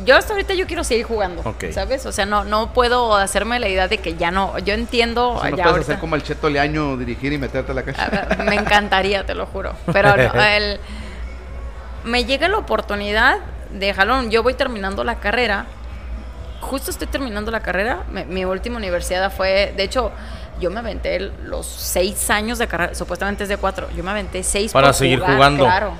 Yo hasta ahorita yo quiero seguir jugando. ¿sabes? O sea, no, no puedo hacerme la idea de que ya no, yo entiendo...
O sea, no
ya
puedes
ahorita-
hacer como el Cheto Leaño, dirigir y meterte a la
ver, me encantaría, te lo juro. Pero no, [LAUGHS] el- me llega la oportunidad de jalón. Yo voy terminando la carrera. Justo estoy terminando la carrera. Mi última universidad fue, de hecho, yo me aventé los seis años de carrera. Supuestamente es de cuatro. Yo me aventé seis
Para
por
seguir
jugar,
jugando.
Claro,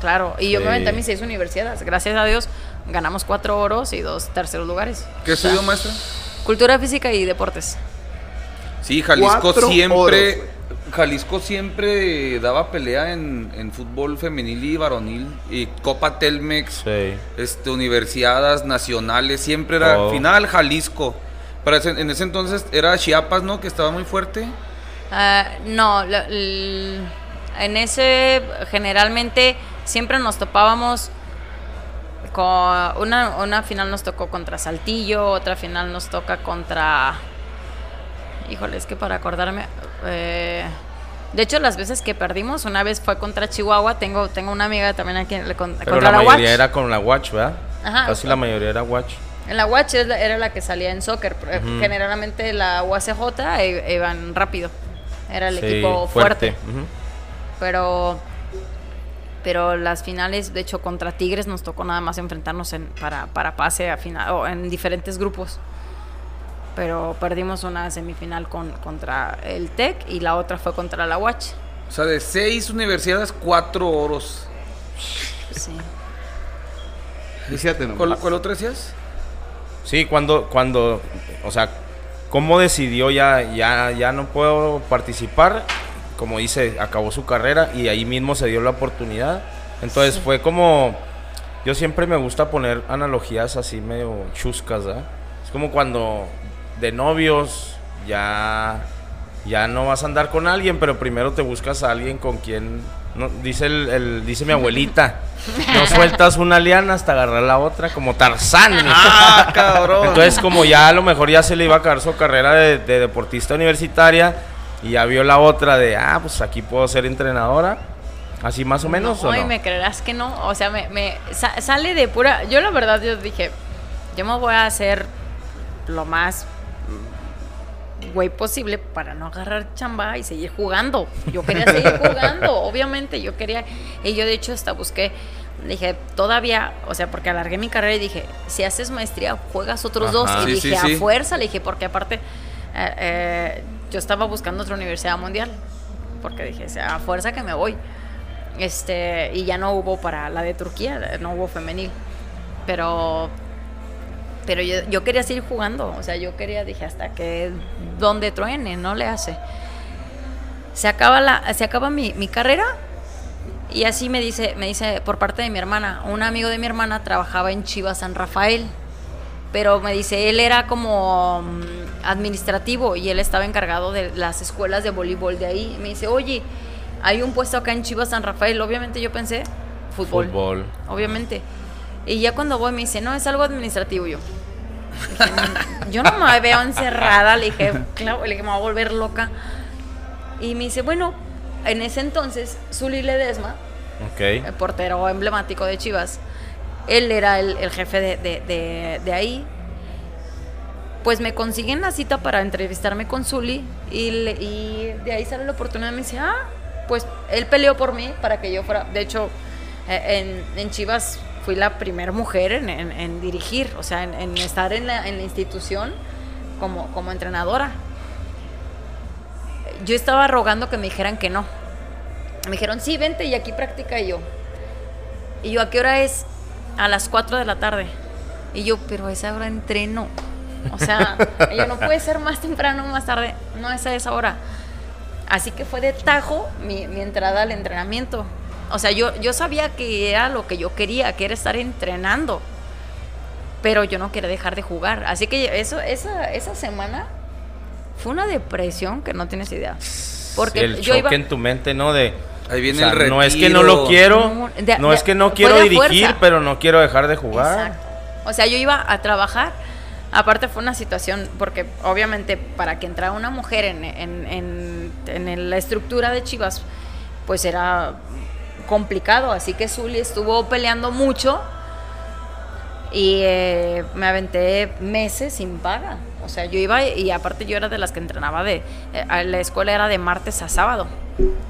claro. Y yo me aventé mis seis universidades. Gracias a Dios ganamos cuatro oros y dos terceros lugares.
¿Qué estudió, maestra?
Cultura física y deportes.
Sí, Jalisco
Cuatro
siempre.
oros,
Jalisco siempre daba pelea en, en fútbol femenil y varonil. Y Copa Telmex,
Sí.
este, universidades nacionales, siempre era final Jalisco. Para ese- en ese entonces era Chiapas, ¿no? Que estaba muy fuerte.
Ah, no, la- en ese generalmente siempre nos topábamos con una, una final nos tocó contra Saltillo, otra final nos toca contra... Híjole, es que para acordarme... eh, de hecho, las veces que perdimos, una vez fue contra Chihuahua, tengo, tengo una amiga también aquí le- con-
Pero
contra
la,
la,
mayoría
Watch.
era con la Watch, ¿verdad?
Ajá.
Casi la mayoría era Watch.
En la Watch era la que salía en soccer. eh, Generalmente la UACJ e- iban rápido. Era el
Sí,
equipo fuerte. Pero pero las finales, de hecho, contra Tigres nos tocó nada más enfrentarnos en, para, para pase a final, o en diferentes grupos. Pero perdimos una semifinal con, contra el TEC y la otra fue contra la Watch.
O sea, de seis universidades, cuatro oros.
Sí.
¿Cuál, cuál otra decías?
Sí, cuando, cuando, o sea, ¿cómo decidió ya, ya, ya no puedo participar? Como dice, acabó su carrera y ahí mismo se dio la oportunidad. Entonces fue como, yo siempre me gusta poner analogías así medio chuscas, ¿verdad? Es como cuando de novios ya ya no vas a andar con alguien, pero primero te buscas a alguien con quien, no, dice, el, el- dice mi abuelita, no [LAUGHS] sueltas una liana hasta agarrar la otra, como Tarzán.
¡Ah, cabrón!
Entonces, como ya a lo mejor ya se le iba a acabar su carrera de, de deportista universitaria y ya vio la otra de, ah, pues aquí puedo ser entrenadora, así más o menos,
no,
¿o no?
me creerás que no. O sea, me, me sa- sale de pura. Yo, la verdad, yo dije, yo me voy a hacer lo más güey posible para no agarrar chamba y seguir jugando. Yo quería seguir [LAUGHS] jugando, obviamente. Yo quería. Y yo, de hecho, hasta busqué. Dije, todavía, o sea, porque alargué mi carrera y dije, si haces maestría, juegas otros dos.
Ajá.
Y
Sí,
dije,
sí, sí.
a fuerza, le dije, porque aparte, eh, eh, yo estaba buscando otra universidad mundial. Porque dije, a fuerza que me voy. Este, y ya no hubo para la de Turquía, no hubo femenil. Pero pero yo, yo quería seguir jugando, o sea, yo quería, dije, hasta que donde truene, no le hace. Se acaba la se acaba mi, mi carrera y así me dice me dice por parte de mi hermana, un amigo de mi hermana trabajaba en Chivas San Rafael. Pero me dice, él era como mm, administrativo y él estaba encargado de las escuelas de voleibol de ahí. Me dice, oye, hay un puesto acá en Chivas San Rafael. Obviamente yo pensé, fútbol.
Fútbol.
Obviamente. Y ya cuando voy me dice, no, es algo administrativo yo. Dije, "Mm, yo no me veo encerrada, le dije, claro, le dije, me voy a volver loca. Y me dice, bueno, en ese entonces, Zuli Ledesma,
Ok.
el portero emblemático de Chivas, él era el, el jefe de, de- de- de ahí. Pues me consiguen la cita para entrevistarme con Zuli y, le- y de ahí sale la oportunidad. Me dice, ah, pues él peleó por mí para que yo fuera. De hecho, eh, en, en Chivas fui la primera mujer en, en- en dirigir, o sea, en, en estar en la, en la institución como, como entrenadora. Yo estaba rogando que me dijeran que no. Me dijeron, sí, vente y aquí practica y yo. Y yo, ¿a qué hora es? A las 4 de la tarde. Y yo, pero a esa hora entreno. O sea, [LAUGHS] yo no puede ser más temprano o más tarde. No es a esa hora. Así que fue de tajo mi, mi entrada al entrenamiento. O sea, yo, yo sabía que era lo que yo quería, que era estar entrenando. Pero yo no quería dejar de jugar. Así que eso, esa, esa semana fue una depresión que no tienes idea. Porque
Sí, el
yo
choque
iba,
en tu mente, ¿no? De,
Ahí viene
o sea,
el
no es que no lo quiero,
No, de-
no
de-
es que no quiero dirigir,
fuerza.
pero no quiero dejar de jugar.
Exacto. O sea, yo iba a trabajar. Aparte fue una situación, porque obviamente para que entrara una mujer en, en- en- en la estructura de Chivas, pues era complicado. Así que Zuli estuvo peleando mucho y eh, me aventé meses sin paga. O sea, yo iba y aparte yo era de las que entrenaba de... eh, la escuela era de martes a sábado.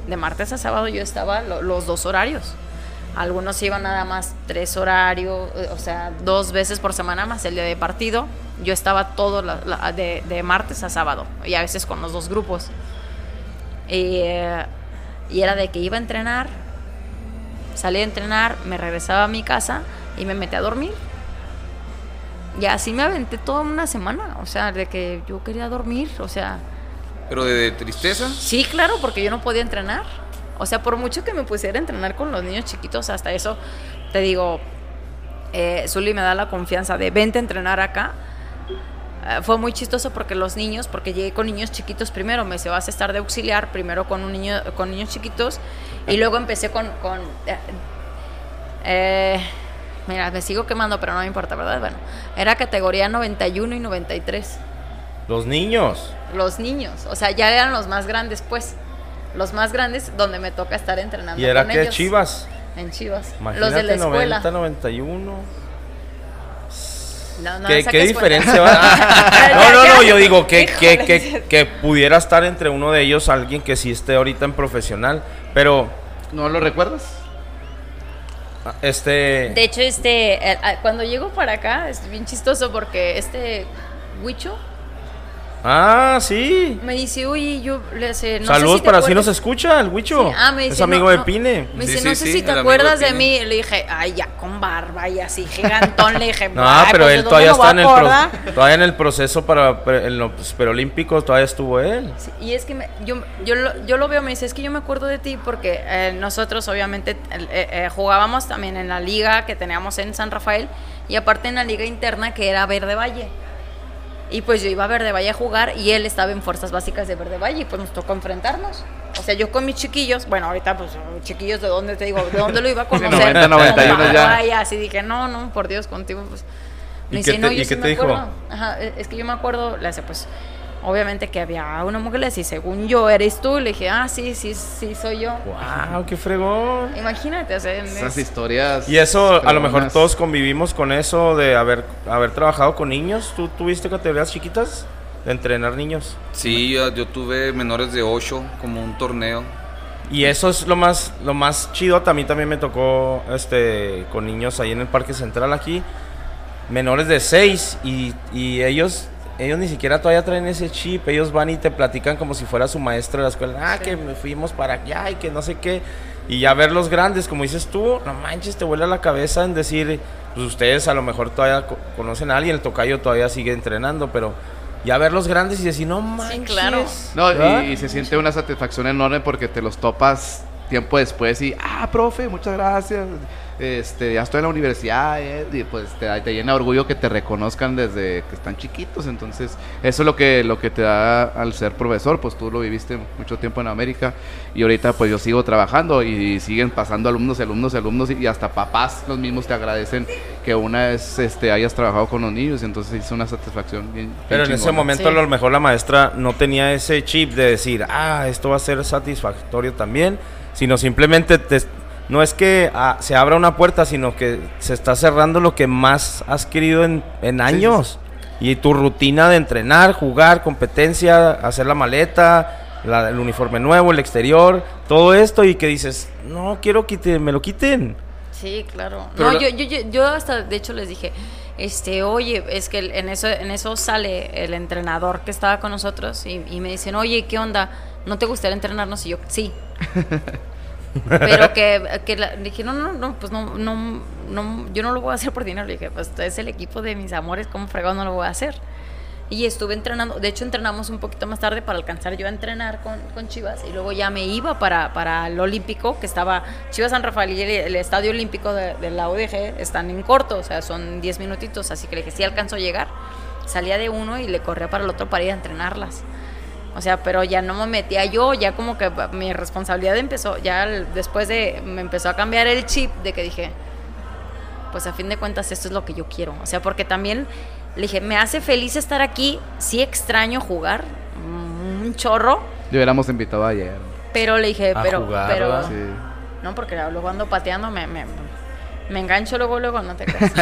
De martes a sábado yo estaba lo- los dos horarios. Algunos iban nada más tres horarios, eh, o sea, dos veces por semana más el día de partido. Yo estaba todo de, martes a sábado y a veces con los dos grupos. Y era de que iba a entrenar, salía a entrenar, me regresaba a mi casa y me metí a dormir. Y así me aventé toda una semana, o sea, de que yo quería dormir, o sea,
Pero de, de tristeza.
Sí, claro, porque yo no podía entrenar. O sea, por mucho que me pusiera a entrenar con los niños chiquitos, hasta eso, te digo, eh, Zuli me da la confianza de vente a entrenar acá. Eh, fue muy chistoso porque los niños, porque llegué con niños chiquitos primero, me se vas a estar de auxiliar, primero con un niño, con niños chiquitos, y luego empecé con, con eh, eh, mira, me sigo quemando, pero no me importa, ¿verdad? Bueno, era categoría 91 y 93
Los niños.
los niños, o sea, ya eran los más grandes, pues. Los más grandes donde me toca estar entrenando.
¿Y era
con
que
ellos.
Chivas?
En Chivas.
Imagínate,
los de la escuela.
90, 91.
No, no,
¿Qué, diferencia [LAUGHS] va? No, no, no, yo digo que, que, que, que pudiera estar entre uno de ellos alguien que sí esté ahorita en profesional, pero
¿No lo recuerdas?
este...
De hecho, este, eh, ah, cuando llego para acá, es bien chistoso porque este Huicho
Ah, sí.
me dice, oye, yo le sé, no sé
Saludos
si te
para si nos
acuerdas".
escucha, el Huicho.
Sí, ah, me dice,
es amigo
no,
de
no.
Pine.
Me dice,
sí,
no sé
sí,
si te
de
acuerdas de, mí. Le dije, ay, ya con barba y así, gigantón. Le dije, [LAUGHS]
No,
"Ay,
pero
pues, ¿de
él todavía está en el, pro-
acordar?".
todavía en el proceso para en los preolímpicos, todavía estuvo él.
Sí, y es que me- yo, yo, lo, yo lo veo, me dice, es que yo me acuerdo de ti porque eh, nosotros obviamente eh, eh, jugábamos también en la liga que teníamos en San Rafael y aparte en la liga interna que era Verde Valle. Y pues yo iba a Verde Valle a jugar y él estaba en Fuerzas Básicas de Verde Valle y pues nos tocó enfrentarnos. O sea, yo con mis chiquillos, bueno, ahorita pues chiquillos de dónde te digo, de dónde lo iba a [LAUGHS] conocer.
90, 91
Como,
ya.
ay, así dije, no, no, por Dios, contigo pues.
¿Y
Me
qué
dice,
te-
no,
y
yo
qué
sí
te
me
dijo?
acuerdo. Ajá, e, es que yo me acuerdo, le hace pues, obviamente que había una mujer, le decía, según yo eres tú, le dije, ah, sí, sí, sí, soy yo.
¡Wow! ¡Qué fregón!
Imagínate, o sea, en-
Esas
es-
historias.
Y eso, a lo mejor todos convivimos con eso de haber, haber trabajado con niños. ¿Tú tuviste categorías chiquitas de entrenar niños?
Sí, yo, yo tuve menores de 8 como un torneo.
Y eso es lo más, lo más chido. También también me tocó este con niños ahí en el Parque Central aquí. Menores de 6 y, y ellos ellos ni siquiera todavía traen ese chip. Ellos van y te platican como si fuera su maestro de la escuela. Ah, que me fuimos para allá y que no sé qué. Y ya ver los grandes, como dices tú, no manches, te vuela la cabeza en decir, pues ustedes a lo mejor todavía co- conocen a alguien, el tocayo todavía sigue entrenando, pero ya ver los grandes y decir, no manches.
claro.
No, y, y se siente una satisfacción enorme porque te los topas tiempo después y, ah, profe, muchas gracias. Este, ya estoy en la universidad, eh", y pues te, da- te llena de orgullo que te reconozcan desde que están chiquitos. Entonces, eso es lo que, lo que te da al ser profesor. Pues tú lo viviste mucho tiempo en América y ahorita pues yo sigo trabajando y siguen pasando alumnos, alumnos, alumnos y hasta papás los mismos te agradecen que una vez este, hayas trabajado con los niños. Entonces, es una satisfacción bien. bien
Pero en ese momento
Sí.
a lo mejor la maestra no tenía ese chip de decir, ah, esto va a ser satisfactorio también, sino simplemente te- no es que ah, se abra una puerta, sino que se está cerrando lo que más has querido en, en años. Y tu rutina de entrenar, jugar, competencia, hacer la maleta, la- el uniforme nuevo, el exterior, todo esto y que dices, no quiero que te- me lo quiten.
Sí, claro.
Pero
no,
la-
yo, yo, yo hasta, de hecho, les dije, este, oye, es que en eso, en eso sale el entrenador que estaba con nosotros y, y me dicen, oye, ¿qué onda? ¿No te gustaría entrenarnos? Y yo, sí. [LAUGHS] Pero que, dije, no, no, no, pues no, no, no, yo no lo voy a hacer por dinero. Le dije, pues es el equipo de mis amores, ¿cómo fregado no lo voy a hacer? Y estuve entrenando, de hecho entrenamos un poquito más tarde para alcanzar yo a entrenar con, con Chivas y luego ya me iba para, para el Olímpico, que estaba Chivas San Rafael y el, Estadio Olímpico de, de la UDG están en corto, o sea, son 10 minutitos, así que le dije, sí alcanzo a llegar. Salía de uno y le corría para el otro para ir a entrenarlas. O sea, pero ya no me metía yo, ya como que mi responsabilidad empezó, ya después de, me empezó a cambiar el chip de que dije, pues a fin de cuentas esto es lo que yo quiero. O sea, porque también le dije, me hace feliz estar aquí, sí extraño jugar, un chorro,
Le hubiéramos invitado ayer.
pero le dije,
A
pero,
jugar,
pero, no, porque luego ando pateando, me, me, me engancho luego, luego, no te [LAUGHS] creas.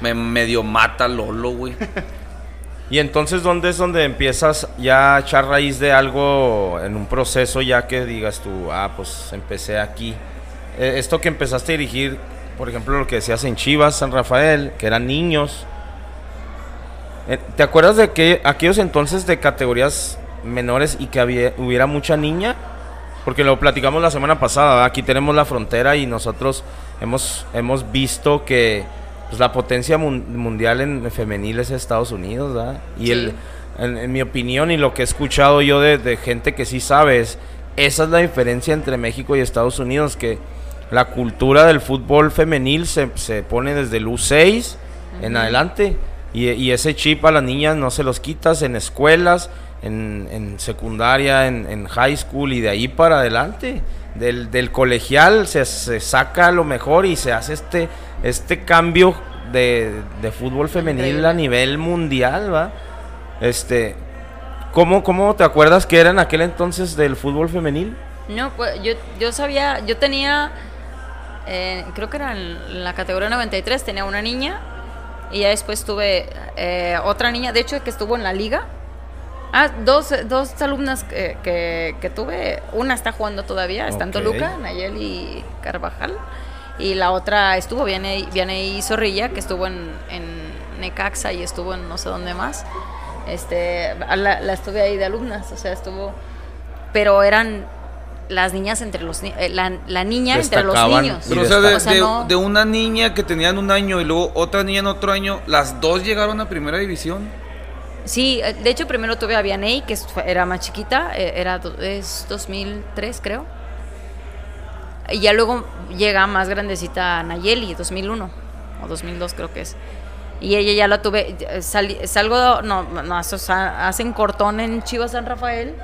Me medio mata Lolo, güey.
Y entonces, ¿dónde es donde empiezas ya a echar raíz de algo en un proceso ya que digas tú, ah, pues empecé aquí? Eh, esto que empezaste a dirigir, por ejemplo, lo que decías en Chivas, San Rafael, que eran niños. Eh, ¿Te acuerdas de que aquellos entonces de categorías menores y que había, hubiera mucha niña? Porque lo platicamos la semana pasada, ¿verdad? aquí tenemos la frontera y nosotros hemos, hemos visto que pues, la potencia mun- mundial en femenil es Estados Unidos, ¿verdad? Y
Sí.
el, en, en mi opinión y lo que he escuchado yo de, de gente que sí sabe es, esa es la diferencia entre México y Estados Unidos, que la cultura del fútbol femenil se, se pone desde el U6 en adelante. Y, y ese chip a las niñas no se los quitas en escuelas, en, en secundaria, en, en high school y de ahí para adelante. Del, del colegial se, se saca lo mejor y se hace este, este cambio de, de fútbol femenil a nivel mundial, ¿va? Este, ¿cómo, ¿Cómo te acuerdas que era en aquel entonces del fútbol femenil?
No, pues yo, yo sabía, yo tenía, eh, creo que era en la categoría 93, tenía una niña y ya después tuve eh, otra niña, de hecho que estuvo en la liga. Ah, dos, dos alumnas que, que, que tuve, una está jugando todavía, está en
Ok.
Toluca, Nayeli Carvajal, y la otra estuvo, viene, viene y Zorrilla, que estuvo en, en Necaxa y estuvo en no sé dónde más. Este, la, la estuve ahí de alumnas, o sea, estuvo, pero eran las niñas entre los eh, la, la niña entre los niños.
Pero, o sea, de,
O sea,
de-
no-
de una niña que tenían un año y luego otra niña en otro año, las dos llegaron a primera división.
Sí, eh, de hecho primero tuve a Vianey, que era más chiquita, eh, era es 2003 creo. Y ya luego llega más grandecita Nayeli, 2001 o 2002 creo que es. Y ella ya la tuve, eh, salgo, no, no, hacen cortón en Chivas San Rafael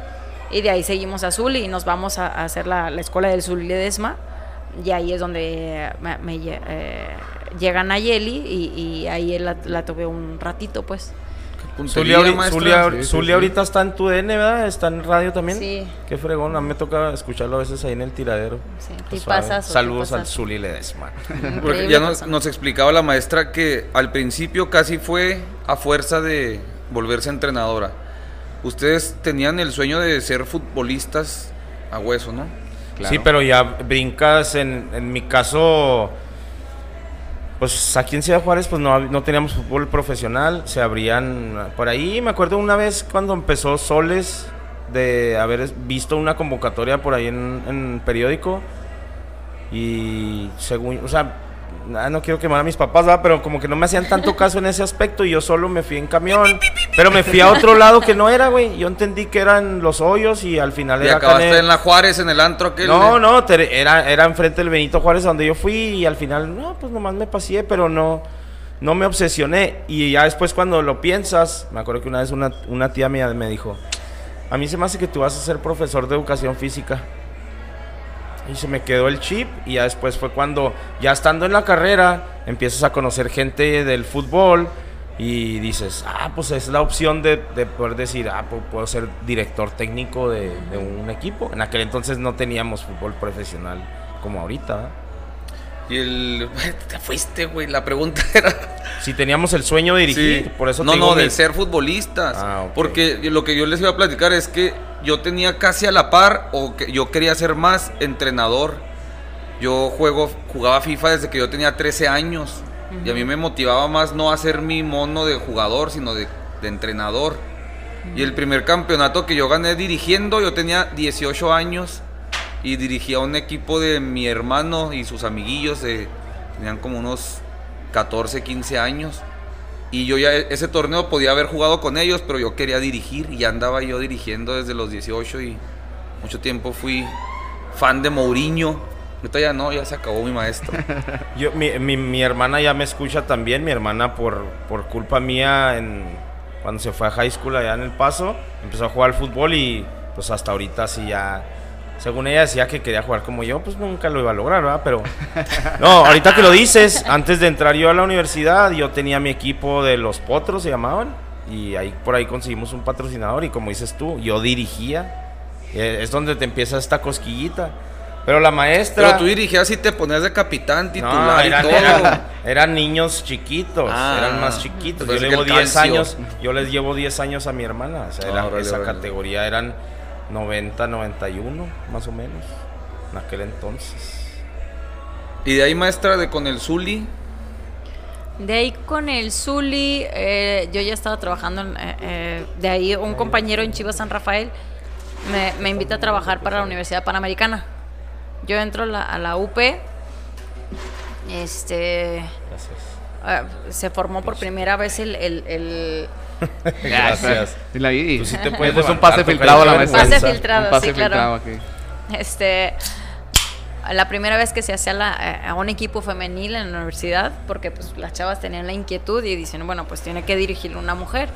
y de ahí seguimos a Zuli y nos vamos a, hacer la, la escuela del Zuli Ledesma y ahí es donde me, me lle- eh, llegan a Yeli y, y ahí la, la tuve un ratito pues.
Zuli,
Puntería,
ahori-
maestra.
Zuli ahor-
Sí, sí,
Zuli
sí.
ahorita está en tu DN, ¿verdad? Está en radio también.
Sí.
Qué fregón, a mí me toca escucharlo a veces ahí en el tiradero.
Sí,
Qué
tipazas,
suave.
o
Saludos al. Zuli Ledesma.
Porque ya nos, explicaba la maestra que al principio casi fue a fuerza de volverse entrenadora. Ustedes tenían el sueño de ser futbolistas a hueso, ¿no?
Claro.
Sí, pero ya brincas, en, en mi caso, pues aquí en Ciudad Juárez pues no, no teníamos fútbol profesional, se abrían por ahí, me acuerdo una vez cuando empezó Soles de haber visto una convocatoria por ahí en, en periódico y según, o sea, ah, no quiero quemar a mis papás, ¿verdad? pero como que no me hacían tanto caso en ese aspecto y yo solo me fui en camión, pero me fui a otro lado que no era, güey, yo entendí que eran los hoyos y al final
Y
era
acabaste en la Juárez, en el antro aquel.
No, no, te- era, era enfrente del Benito Juárez donde yo fui y al final, no, pues nomás me pasé, pero no, no me obsesioné. Y ya después cuando lo piensas, me acuerdo que una vez una, una tía mía me dijo, a mí se me hace que tú vas a ser profesor de educación física. Y se me quedó el chip y ya después fue cuando, ya estando en la carrera, empiezas a conocer gente del fútbol y dices, ah, pues es la opción de, de poder decir, ah, pues puedo ser director técnico de, de un equipo. En aquel entonces no teníamos fútbol profesional como ahorita.
Y el. [LAUGHS] Te fuiste, güey. La pregunta [LAUGHS] era.
Si teníamos el sueño de dirigir,
Sí.
por eso
no,
te digo
no, de
mi-
ser futbolistas.
Ah, ok.
Porque lo que yo les iba a platicar es que yo tenía casi a la par o que yo quería ser más entrenador. Yo juego, jugaba FIFA desde que yo tenía 13 años. Y a mí me motivaba más no hacer mi mono de jugador, sino de, de entrenador. Y el primer campeonato que yo gané dirigiendo, yo tenía 18 años y dirigía un equipo de mi hermano y sus amiguillos, de, tenían como unos 14, 15 años. Y yo ya e- ese torneo podía haber jugado con ellos, pero yo quería dirigir y andaba yo dirigiendo desde los 18 y mucho tiempo fui fan de Mourinho. Ahorita ya no, ya se acabó mi maestro. [LAUGHS]
Yo, mi, mi- mi hermana ya me escucha también, mi hermana por, por culpa mía, en, cuando se fue a high school allá en El Paso, empezó a jugar al fútbol y pues hasta ahorita sí ya, según ella decía que quería jugar como yo, pues nunca lo iba a lograr, ¿verdad? Pero no, ahorita que lo dices, antes de entrar yo a la universidad, yo tenía mi equipo de los potros, se llamaban, y ahí por ahí conseguimos un patrocinador y como dices tú, yo dirigía, Eh, es donde te empieza esta cosquillita. Pero la maestra...
Pero tú dirigías y te ponías de capitán,
No,
titular
eran,
y todo.
eran- eran niños chiquitos,
Ah,
eran más chiquitos.
pues
Yo llevo
el
10
calcio.
años, yo les llevo 10 años a mi hermana. O sea, era- esa categoría eran 90, 91, más o menos, en aquel entonces.
Y de ahí maestra de con el Zuli.
De ahí con el Zuli, eh, yo ya estaba trabajando, en, eh, eh, de ahí un compañero en Chivas San Rafael me, me invita a trabajar para la Universidad Panamericana. Yo entro a la, a la UP, este,
Gracias.
se formó por primera vez el, el- el- [LAUGHS]
Gracias.
Y la- y-
Tú sí te puedes
pues un pase filtrado a la maestra.
Pase filtrado,
Un pase
sí, claro.
filtrado aquí.
este, la primera vez que se hacía la- eh, a un equipo femenil en la universidad, porque pues las chavas tenían la inquietud y dicen, bueno, pues tiene que dirigirlo una mujer.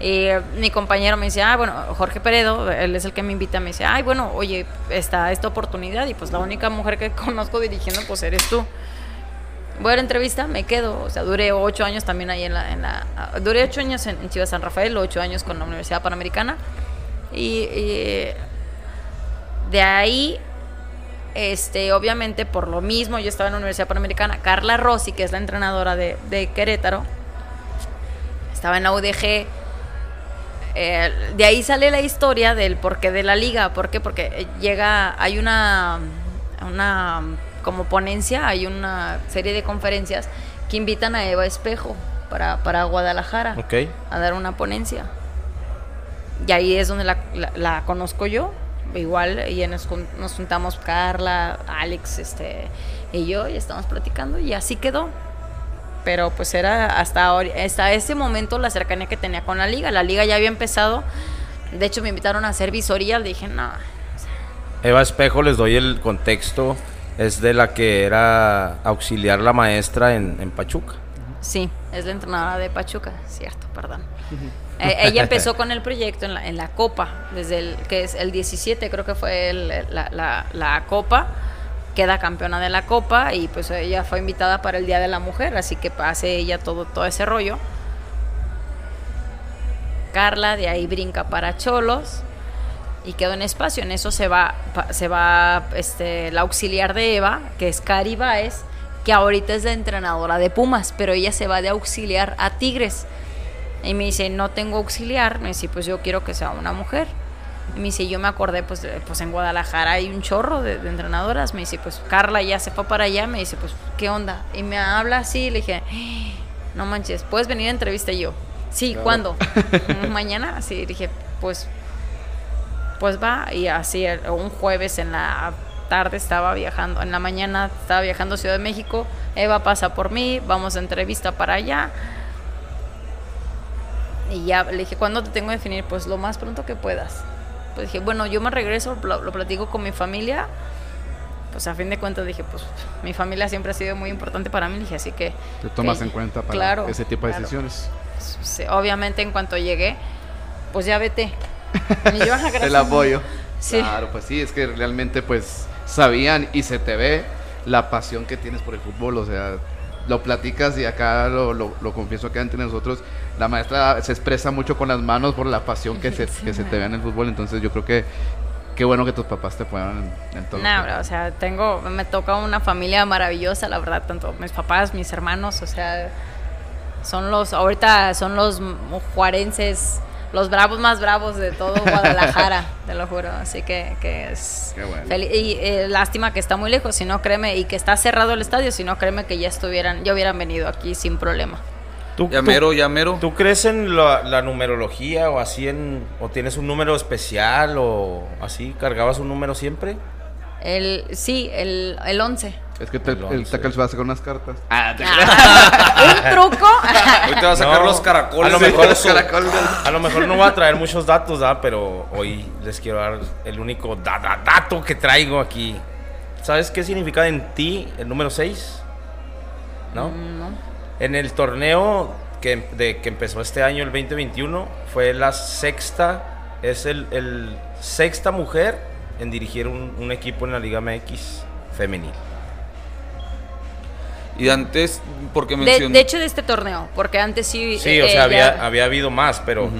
Y eh, mi compañero me dice, ah, bueno, Jorge Peredo, él es el que me invita, me dice, ay, bueno, oye, está esta oportunidad y pues la única mujer que [LAUGHS] conozco dirigiendo, pues eres tú. Voy a la entrevista, me quedo, o sea, duré ocho años también ahí en la... En ah, duré ocho años en, en Chivas San Rafael, ocho años con la Universidad Panamericana. Y, de ahí, este, obviamente por lo mismo, yo estaba en la Universidad Panamericana, Carla Rossi, que es la entrenadora de, Querétaro, estaba en la UDG. eh, de ahí sale la historia del porqué de la liga. ¿Por qué? Porque llega, hay una, una como ponencia, hay una serie de conferencias que invitan a Eva Espejo para, para Guadalajara
Ok.
a dar una ponencia. Y ahí es donde la, la- la conozco yo. Igual, y nos, nos juntamos Carla, Alex, este, y yo, y estamos platicando, y así quedó. Pero pues era hasta, hasta ese momento la cercanía que tenía con la liga. La liga ya había empezado. De hecho, me invitaron a hacer visoría. Le dije, no,
Eva Espejo, les doy el contexto, es de la que era auxiliar la maestra en, en Pachuca.
Sí, es la entrenadora de Pachuca, cierto, perdón. Eh, ella [LAUGHS] empezó con el proyecto en la, en la Copa, desde el que es el 17, creo que fue el- la, la- la Copa, queda campeona de la Copa y pues ella fue invitada para el Día de la Mujer, así que hace ella todo, todo ese rollo. Carla de ahí brinca para Cholos y quedó en espacio. En eso se va, se va este, la auxiliar de Eva, que es Cari Baez, que ahorita es la entrenadora de Pumas, pero ella se va de auxiliar a Tigres. Y me dice, no tengo auxiliar. Me dice, pues yo quiero que sea una mujer. Y me dice, yo me acordé, pues, de- pues en Guadalajara hay un chorro de, de entrenadoras. Me dice, pues Carla ya se fue para allá. Me dice, pues, ¿qué onda? Y me habla así. Le dije, "Ah, no manches, ¿puedes venir a entrevista? Y yo, sí, ¿cuándo? [LAUGHS] Mañana. Así dije, pues, pues va. Y así, un jueves en la tarde estaba viajando, en la mañana estaba viajando a Ciudad de México. Eva pasa por mí, vamos a entrevista para allá. Y ya le dije, ¿cuándo te tengo que definir? Pues lo más pronto que puedas. Pues dije, bueno, yo me regreso, lo, lo platico con mi familia. Pues a fin de cuentas dije, pues mi familia siempre ha sido muy importante para mí. Dije, así que...
Te tomas
que-
en cuenta para
claro,
ese tipo de
claro.
decisiones.
Obviamente en cuanto llegué, pues ya vete. Y yo, "Ah,
El
gracias".
apoyo.
Sí.
Claro, pues sí, es que realmente pues sabían y se te ve la pasión que tienes por el fútbol, o sea, lo platicas y acá lo, lo, lo confieso acá entre nosotros, la maestra se expresa mucho con las manos por la pasión que se, que se te ve en el fútbol, entonces yo creo que qué bueno que tus papás te apoyaron en, en todo.
Bro, o sea, tengo, me toca una familia maravillosa, la verdad, tanto mis papás, mis hermanos, o sea, son los, ahorita son los juarenses, los bravos más bravos de todo [LAUGHS] Guadalajara, te lo juro, así que, que es
Qué bueno.
feliz. Y eh, lástima que está muy lejos, si no créeme, y que está cerrado el estadio, si no créeme que ya estuvieran, ya hubieran venido aquí sin problema.
¿Tú,
Ya
tú-
mero, ya mero.
¿Tú crees en la, la numerología o así en o tienes un número especial o así cargabas un número siempre?
El, sí, el, el 11.
Es que te,
El
el. Tackles va a sacar unas cartas.
Ah, ¿Un truco? [LAUGHS]
Ahorita va a sacar
No,
los caracoles.
a lo mejor. A lo mejor no voy a traer muchos datos, ¿verdad? pero hoy les quiero dar el único da- da- dato que traigo aquí. ¿Sabes qué significa en ti el número 6? ¿No?
no.
En el torneo que, de, que empezó este año, el 2021, fue la sexta, es el, el sexta mujer en dirigir un, un equipo en la Liga MX femenil.
Y antes, porque
De,
mencioné.
de hecho, de este torneo, porque antes sí.
Sí,
eh,
o sea,
eh,
había,
ya-
había habido más, pero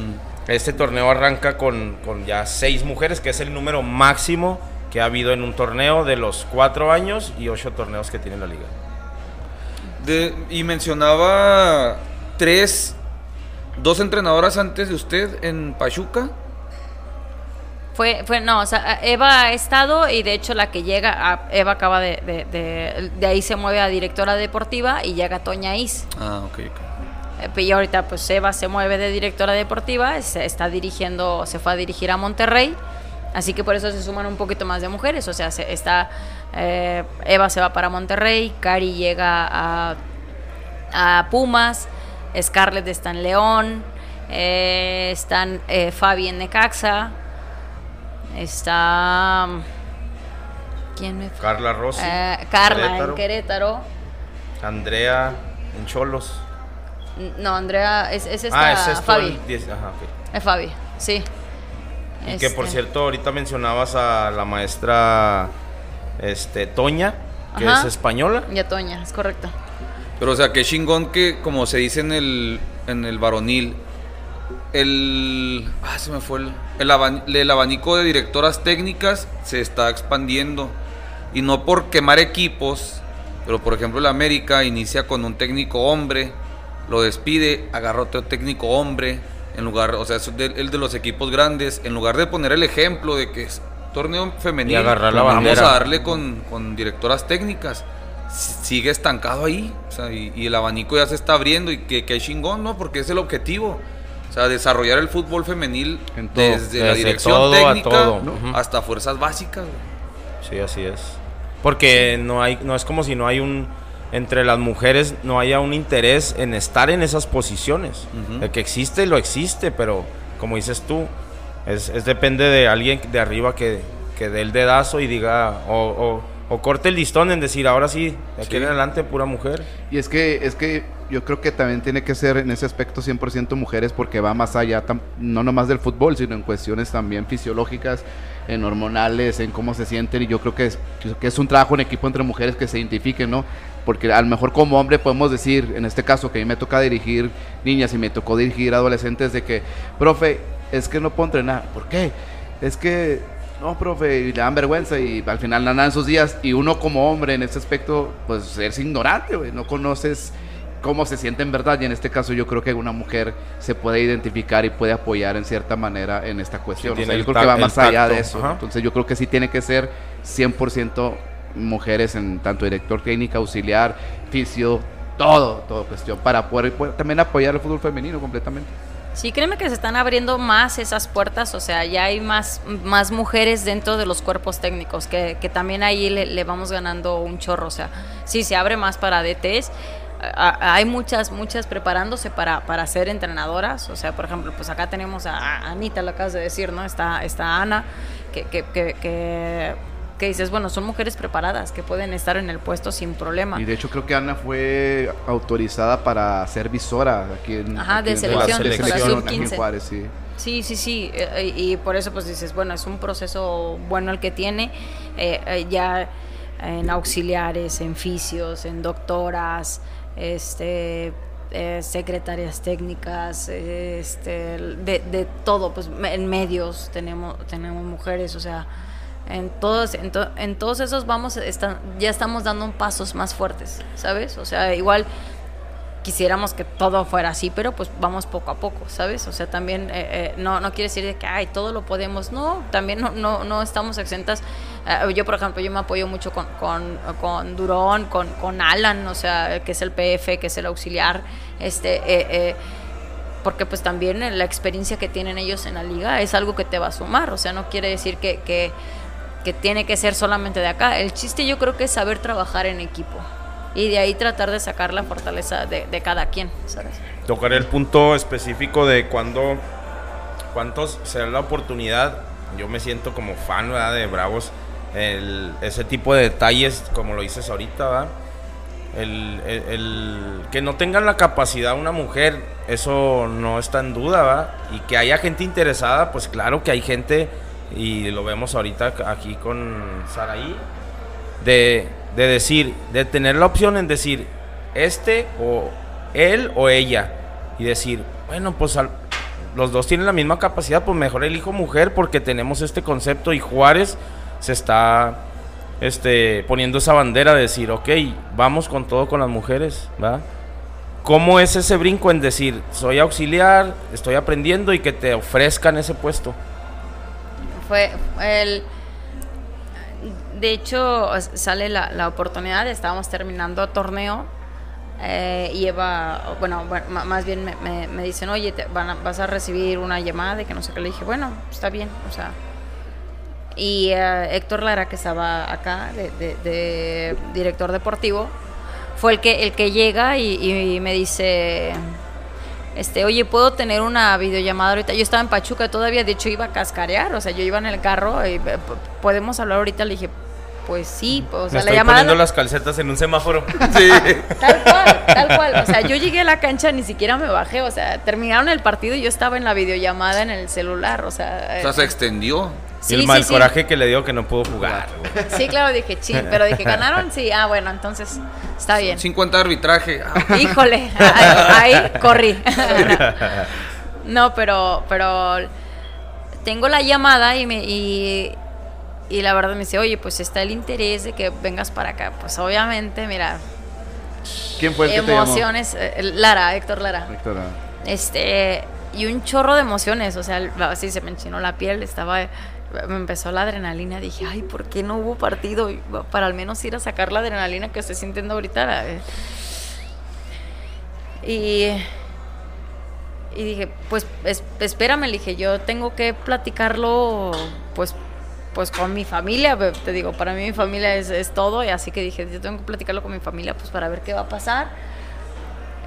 este torneo arranca con, con ya seis mujeres, que es el número máximo que ha habido en un torneo de los cuatro años y ocho torneos que tiene la liga.
de- y mencionaba tres, dos entrenadoras antes de usted en Pachuca.
Fue, fue, no, o sea, Eva ha estado y de hecho la que llega, a- Eva acaba de, de, de, de ahí se mueve a directora deportiva y llega Toña Is.
Ah, ok, ok.
Eh, Y ahorita pues Eva se mueve de directora deportiva, se está dirigiendo, se fue a dirigir a Monterrey, así que por eso se suman un poquito más de mujeres, o sea, se, está, eh, Eva se va para Monterrey, Cari llega a, a Pumas, Scarlett está en León, eh, están eh, Fabi en Necaxa, está... ¿Quién me fue?
Carla Rossi,
Eh, Carla
Querétaro,
en Querétaro.
Andrea en Cholos.
No, Andrea, es, es esta
ah, es todo
Fabi.
el ajá.
Es Fabi, sí.
Y que por
Este,
cierto, ahorita mencionabas a la maestra este, Toña, que
Ajá.
es española.
Ya Toña, es correcto.
Pero o sea, qué chingón que, como se dice en el, en el varonil, el... Ah, se me fue el... El, aban- el abanico de directoras técnicas se está expandiendo. Y no por quemar equipos, pero por ejemplo el América inicia con un técnico hombre, lo despide, agarra otro técnico hombre, en lugar, o sea, es de- el de los equipos grandes, en lugar de poner el ejemplo de que es torneo
Y agarrar la
vamos
bandera.
a darle con, con directoras técnicas. Sigue estancado ahí, o sea, y, y el abanico ya se está abriendo y que, que shingón, ¿no? Porque es el objetivo. O sea, desarrollar el fútbol femenil
En todo.
desde, la
Desde
dirección
todo a
técnica
todo. Ujú.
hasta fuerzas básicas.
Sí, así es. Porque no hay, no es como si no hay un entre las mujeres no haya un interés en estar en esas posiciones.
Ujú.
De que existe, lo existe, pero como dices tú, es, es depende de alguien de arriba que, que dé el dedazo y diga, o, o- o corte el listón en decir, ahora sí, de aquí
Sí.
en adelante pura mujer.
Y es que, es que yo creo que también tiene que ser en ese aspecto 100% mujeres porque va más allá, tam- no nomás del fútbol, sino en cuestiones también fisiológicas, en hormonales, en cómo se sienten. Y yo creo que es, que es un trabajo en equipo entre mujeres que se identifiquen, ¿no? Porque a lo mejor como hombre podemos decir, en este caso que a mí me toca dirigir niñas y me tocó dirigir adolescentes, de que, profe, es que no puedo entrenar. ¿Por qué? Es que no, profe, y le dan vergüenza y al final nada en sus días. Y uno como hombre en este aspecto, pues eres ignorante, güey. No conoces cómo se siente en verdad. Y en este caso yo creo que una mujer se puede identificar y puede apoyar en cierta manera en esta cuestión.
Sí,
O sea, yo creo que va más allá de eso.
ajá.
Entonces yo creo que sí tiene que ser 100% mujeres en tanto director técnica, auxiliar, fisio, todo, todo cuestión, para poder, poder también apoyar el fútbol femenino completamente.
Sí, créeme que se están abriendo más esas puertas, o sea, ya hay más, más mujeres dentro de los cuerpos técnicos, que, que también ahí le, vamos ganando un chorro, o sea, sí, se abre más para DTs, hay muchas, muchas preparándose para, para ser entrenadoras, o sea, por ejemplo, pues acá tenemos a, a Anita, lo acabas de decir, ¿no? Está, está Ana, que, que, que, que, que dices, bueno, son mujeres preparadas, que pueden estar en el puesto sin problema.
Y de hecho creo que Ana fue autorizada para ser visora aquí en,
Ajá,
aquí
de
en-
selección,
para
selección aquí en
sub-15.
Juárez, sí.
Sí, sí, sí, eh, y por eso pues dices, bueno, es un proceso bueno el que tiene, eh, eh, ya en auxiliares, en fisios, en doctoras, este, eh, secretarias técnicas, este, de, de todo, pues en medios tenemos, tenemos mujeres, o sea, en todos, en, to- en todos esos vamos, están, ya estamos dando pasos más fuertes, ¿sabes? O sea, igual quisiéramos que todo fuera así, pero pues vamos poco a poco, ¿sabes? O sea, también eh, eh, no, no quiere decir de que, ay, todo lo podemos, no, también no, no, no estamos exentas. Eh, yo, por ejemplo, yo me apoyo mucho con, con, con Durón, con, con Alan, o sea, que es el PF, que es el auxiliar, este... eh, porque pues también la experiencia que tienen ellos en la liga es algo que te va a sumar, o sea, no quiere decir que, que, que tiene que ser solamente de acá. El chiste yo creo que es saber trabajar en equipo y de ahí tratar de sacar la fortaleza de, de cada quien, ¿sabes?
Tocaré el punto específico de cuando, cuántos se da la oportunidad. Yo me siento como fan ¿verdad? de Bravos. El- ese tipo de detalles, como lo dices ahorita, ¿verdad? El, el- el- que no tengan la capacidad una mujer, eso no está en duda. Y que haya gente interesada, pues claro que hay gente, y lo vemos ahorita aquí con Saraí, de, de decir, de tener la opción en decir, este o él o ella, y decir, bueno, pues los dos tienen la misma capacidad, pues mejor elijo mujer porque tenemos este concepto y Juárez se está este, poniendo esa bandera de decir, ok, vamos con todo con las mujeres, ¿va? ¿Cómo es ese brinco en decir, soy auxiliar, estoy aprendiendo y que te ofrezcan ese puesto?
El... De hecho, sale la, oportunidad, estábamos terminando torneo eh, y Eva, bueno, más bien me, me- dicen, oye, vas a recibir una llamada y que no sé qué. Le dije, bueno, está bien, o sea. Y eh, Héctor Lara, que estaba acá, de, de- de director deportivo, fue el que, el que llega y me dice, este, oye, ¿puedo tener una videollamada ahorita? Yo estaba en Pachuca todavía, de hecho iba a cascarear, o sea, yo iba en el carro y eh, ¿podemos hablar ahorita? Le dije, pues sí, pues, o sea,
Me
la
estoy
llamada...
poniendo las calcetas en un semáforo. [LAUGHS]
Sí.
Tal cual, tal cual. O sea, yo llegué a la cancha, ni siquiera me bajé. O sea, terminaron el partido y yo estaba en la videollamada en el celular. O sea,
O sea, se extendió.
sí,
y el
sí,
mal
sí.
coraje que le dio que no pudo jugar. güey.
Sí, claro, dije, ching, pero dije, ¿ganaron? Sí, ah, bueno, entonces está bien.
50 arbitraje. Ah,
Híjole, ahí, ahí corrí. [LAUGHS] No, pero, pero tengo la llamada y me y, y la verdad me dice, oye, pues está el interés de que vengas para acá. Pues obviamente, mira,
¿Quién fue el que te llamó?
emociones. eh, Lara, Héctor Lara.
Héctor, ah.
Este, y un chorro de emociones, o sea, así se me enchinó la piel, estaba, me empezó la adrenalina, dije, ay, ¿por qué no hubo partido? Para al menos ir a sacar la adrenalina que estoy sintiendo ahorita. eh. Y, y dije, pues es- espérame, le dije, yo tengo que platicarlo, pues pues con mi familia, te digo, para mí mi familia es, es todo, y así que dije, yo tengo que platicarlo con mi familia, pues para ver qué va a pasar.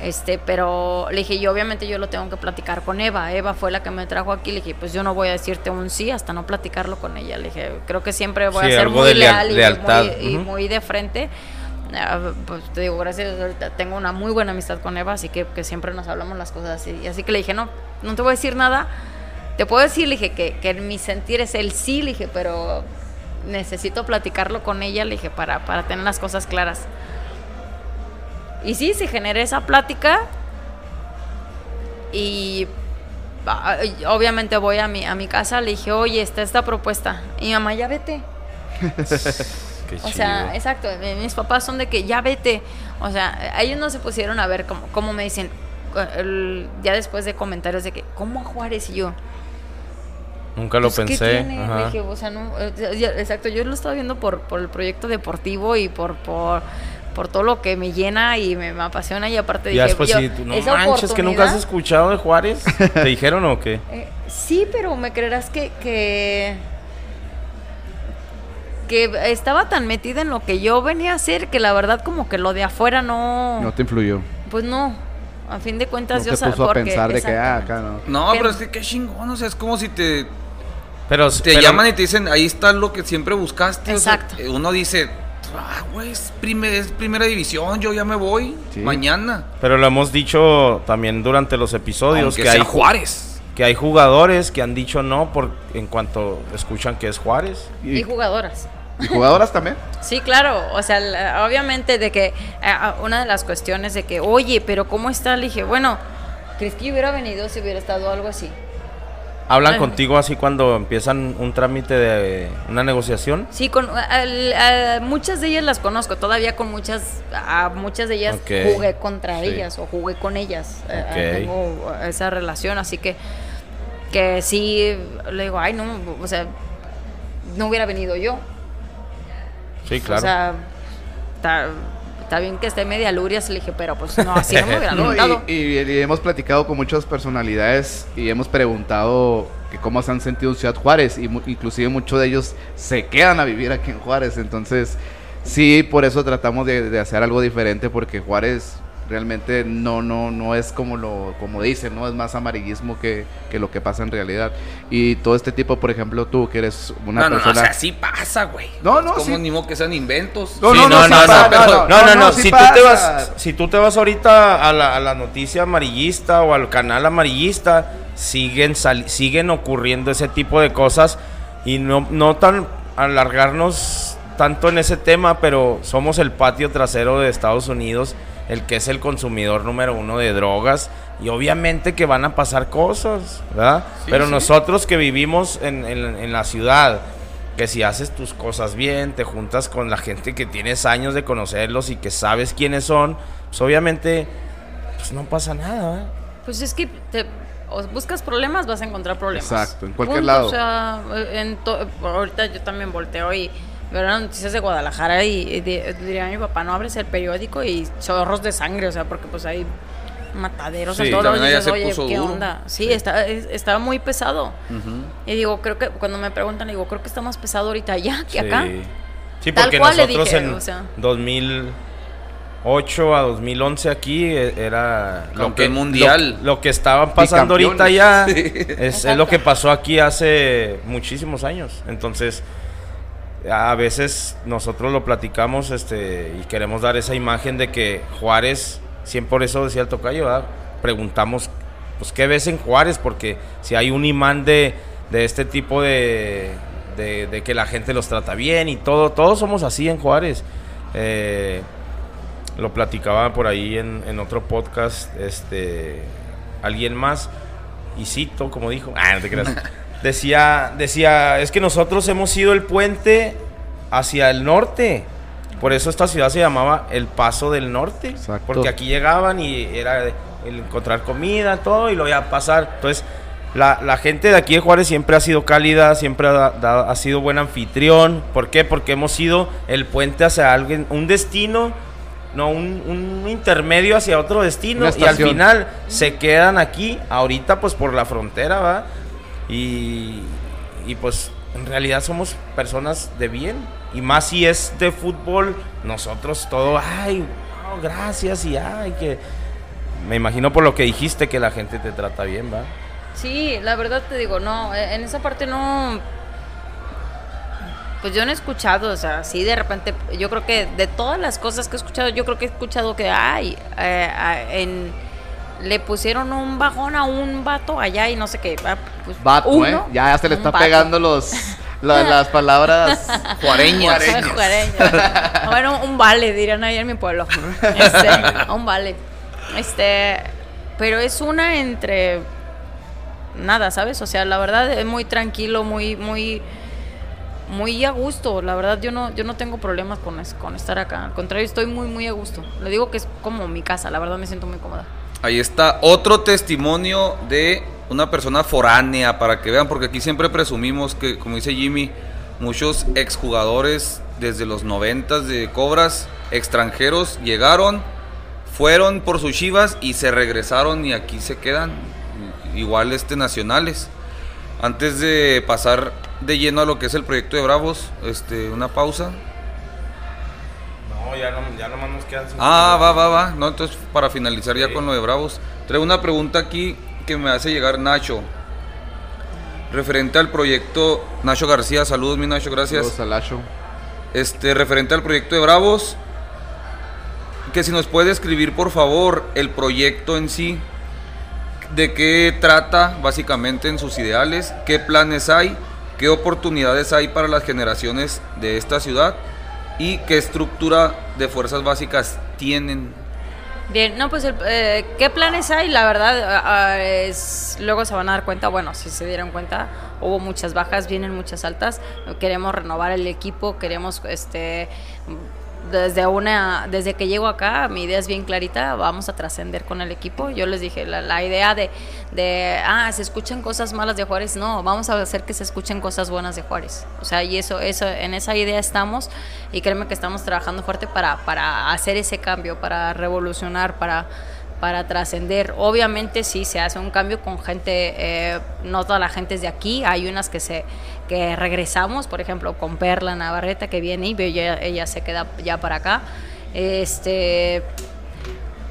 Este, pero le dije, yo obviamente yo lo tengo que platicar con Eva. Eva fue la que me trajo aquí. Le dije, pues yo no voy a decirte un sí hasta no platicarlo con ella. Le dije, creo que siempre voy
Sí,
a ser muy
leal-
leal y, muy, y
Ujú.
muy de frente. Ah, Pues te digo, gracias, ahorita tengo una muy buena amistad con Eva, así que, que siempre nos hablamos las cosas así. Y así que le dije, no, no te voy a decir nada. Te puedo decir, le dije, que, que mi sentir es el sí, le dije, pero necesito platicarlo con ella, le dije, para, para tener las cosas claras. Y sí, se genera esa plática y obviamente voy a mi, a mi casa, le dije, oye, está esta propuesta. Y mi mamá, ya vete. [LAUGHS]
Qué
O sea,
chido.
exacto, eh, mis papás son de que ya vete. O sea, ellos no se pusieron a ver cómo, cómo me dicen, el- ya después de comentarios de que, ¿cómo a Juárez? Y yo,
Nunca lo
pues, ¿qué
pensé.
tiene?
ajá.
Le dije, o sea, no, eh, exacto, yo lo estaba viendo por, por el proyecto deportivo y por, por, por todo lo que me llena y me, me apasiona. Y aparte
ya
dije, yo,
sí, tú, no manches, que nunca has escuchado de Juárez. [LAUGHS] ¿Te dijeron o qué?
Eh, sí, pero me creerás que, que que estaba tan metida en lo que yo venía a hacer que la verdad como que lo de afuera no,
No te influyó.
pues no. A fin de
No
cuentas
te
yo
puso a pensar de que, ah, acá no.
No,
¿Qué?
pero es que qué chingón, o sea, es como si te,
Pero,
te
pero-
llaman y te dicen, ahí está lo que siempre buscaste. o sea,
Exacto.
eh, uno dice, ah, güey, es, primer- es primera división, yo ya me voy
Sí.
mañana.
Pero lo hemos dicho también durante los episodios
Aunque
que
sea
hay,
Juárez.
que hay jugadores que han dicho no por en cuanto escuchan que es Juárez.
Y jugadoras.
¿Y jugadoras también? [LAUGHS]
Sí, claro, o sea, la- obviamente de que ah, una de las cuestiones de que, oye, pero ¿cómo está? Le dije, bueno, ¿crees que hubiera venido si hubiera estado algo así?
¿Hablan contigo así cuando empiezan un trámite de una negociación?
Sí, con a muchas de ellas las conozco, todavía con muchas, a muchas de ellas jugué contra
Sí.
ellas o jugué con ellas. eh, eh, tengo esa relación, así que que sí le digo, ay no, o sea, no hubiera venido yo.
Sí, claro.
O sea, está bien que esté media lurias, le dije, pero pues no, así no me hubiera [LAUGHS]
No, y, y- y hemos platicado con muchas personalidades y hemos preguntado que cómo se han sentido en Ciudad Juárez y mu- inclusive muchos de ellos se quedan a vivir aquí en Juárez. Entonces, sí, por eso tratamos de, de hacer algo diferente porque Juárez realmente no no no es como lo como dicen, no es más amarillismo que, que lo que pasa en realidad. Y todo este tipo, por ejemplo, tú que eres una
No, no, no,
persona
o sea, sí pasa, güey.
No, no,
Es como
sí.
ni modo que sean inventos.
No,
Sí,
no, no, sí pasa,
no,
no,
no, no, no, si tú te vas, si tú te vas ahorita a la, a la noticia amarillista o al canal amarillista, siguen sali- siguen ocurriendo ese tipo de cosas y no, no tan alargarnos tanto en ese tema, pero somos el patio trasero de Estados Unidos, el que es el consumidor número uno de drogas y obviamente que van a pasar cosas, ¿verdad?
Sí,
pero
sí.
nosotros que vivimos en, en- en la ciudad, que si haces tus cosas bien, te juntas con la gente que tienes años de conocerlos y que sabes quiénes son, pues obviamente pues no pasa nada. ¿verdad?
Pues es que te, o buscas problemas, vas a encontrar problemas.
Exacto, en cualquier
Punto,
lado.
O sea, en to- ahorita yo también volteo y veo las noticias de Guadalajara y, y di- diría a mi papá, no abres el periódico y chorros de sangre, o sea, porque pues hay mataderos
Sí,
en todos
allá
dices,
se
Oye,
puso
¿qué
duro".
onda? Sí, Está, es- está muy pesado. Y digo, creo que cuando me preguntan, digo, creo que está más pesado ahorita allá que acá.
Sí. Porque
cual
nosotros
dije,
en
o sea.
2008 a 2011 aquí eh, era lo que
mundial.
Lo, lo que estaban pasando ahorita ya
Bicampeones. [LAUGHS]
es, es lo que pasó aquí hace muchísimos años. Entonces, a veces nosotros lo platicamos este y queremos dar esa imagen de que Juárez, siempre por eso decía el tocayo, preguntamos, pues, ¿qué ves en Juárez? Porque si hay un imán de, de este tipo de, de, de que la gente los trata bien y todo, todos somos así en Juárez. Eh, lo platicaba por ahí en, en otro podcast, este, alguien más, y cito, como dijo, [LAUGHS] ah, no te creas. Decía, decía, es que nosotros hemos sido el puente hacia el norte. Por eso esta ciudad se llamaba El Paso del Norte.
Exacto.
Porque aquí llegaban y era el encontrar comida, todo, y lo iba a pasar. Entonces, la, la gente de aquí de Juárez siempre ha sido cálida, siempre ha, da- ha sido buen anfitrión. ¿Por qué? Porque hemos sido el puente hacia alguien, un destino, no, un, un intermedio hacia otro destino. Y al final se quedan aquí, ahorita pues por la frontera, ¿va? Y, y pues en realidad somos personas de bien. Y más si es de fútbol, nosotros todo, ay, wow, gracias y ay, que... me imagino por lo que dijiste que la gente te trata bien, ¿va?
Sí, la verdad te digo, no, eh, en esa parte no. Pues yo no he escuchado, o sea, sí, de repente, yo creo que de todas las cosas que he escuchado, yo creo que he escuchado que, ay, eh, en, le pusieron un bajón a un vato allá y no sé qué. Pues,
Vato,
uno,
¿eh? Ya se le está
vato.
pegando los, la- [LAUGHS] las palabras
Juareñas.
Juareñas. [LAUGHS] bueno, un vale, dirían ahí en mi pueblo. [LAUGHS] Este, un vale. Este, pero es una entre nada, ¿sabes? O sea, la verdad es muy tranquilo, muy, muy, muy a gusto. La verdad, yo no, yo no tengo problemas con, es- con estar acá. Al contrario, estoy muy, muy a gusto. Le digo que es como mi casa. La verdad, me siento muy cómoda.
Ahí está otro testimonio de una persona foránea para que vean, porque aquí siempre presumimos que, como dice Jimmy, muchos exjugadores desde los noventas de Cobras extranjeros llegaron, fueron por sus chivas y se regresaron y aquí se quedan, igual este nacionales. Antes de pasar de lleno a lo que es el proyecto de Bravos, este, una pausa.
No, ya, no, ya nomás nos quedan
Ah, va, va, va. No, entonces para finalizar ya
Sí.
con lo de Bravos, traigo una pregunta aquí que me hace llegar Nacho. Referente al proyecto Nacho García, saludos mi Nacho, gracias.
Saludos al Lacho.
Este, referente al proyecto de Bravos, que si nos puede escribir por favor el proyecto en sí, de qué trata básicamente en sus ideales, qué planes hay, qué oportunidades hay para las generaciones de esta ciudad y qué estructura de fuerzas básicas tienen.
Bien, no, pues, el- eh, ¿qué planes hay? La verdad, ah, ah, luego se van a dar cuenta, bueno, si se dieron cuenta, hubo muchas bajas, vienen muchas altas, queremos renovar el equipo, queremos, este, desde una, desde que llego acá, mi idea es bien clarita, vamos a trascender con el equipo. Yo les dije, la, la idea de, de, ah, se escuchan cosas malas de Juárez, no, vamos a hacer que se escuchen cosas buenas de Juárez. O sea, y eso, eso, en esa idea estamos y créeme que estamos trabajando fuerte para, para hacer ese cambio, para revolucionar, para, para trascender. Obviamente sí se hace un cambio con gente, eh, no toda la gente es de aquí, hay unas que se que regresamos, por ejemplo, con Perla Navarreta que viene y ella, ella se queda ya para acá. Este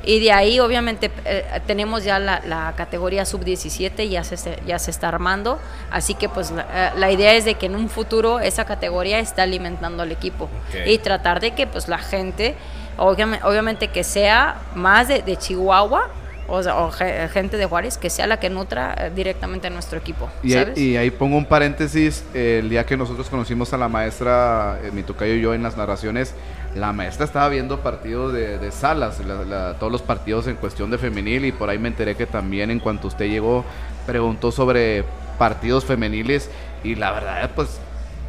y de ahí, obviamente, eh, tenemos ya la, la categoría sub-17, ya se, ya se está armando. Así que, pues, la, eh, la idea es de que en un futuro esa categoría está alimentando al equipo.
Ok.
Y tratar de que, pues, la gente, obviamente, obviamente que sea más de, de Chihuahua, o, sea, o ge- gente de Juárez, que sea la que nutra eh, directamente a nuestro equipo.
Y ahí,
¿sabes?
y ahí pongo un paréntesis, el día que nosotros conocimos a la maestra, eh, mi tocayo y yo en las narraciones, la maestra estaba viendo partidos de, de salas, la- la- todos los partidos en cuestión de femenil y por ahí me enteré que también en cuanto usted llegó preguntó sobre partidos femeniles y la verdad pues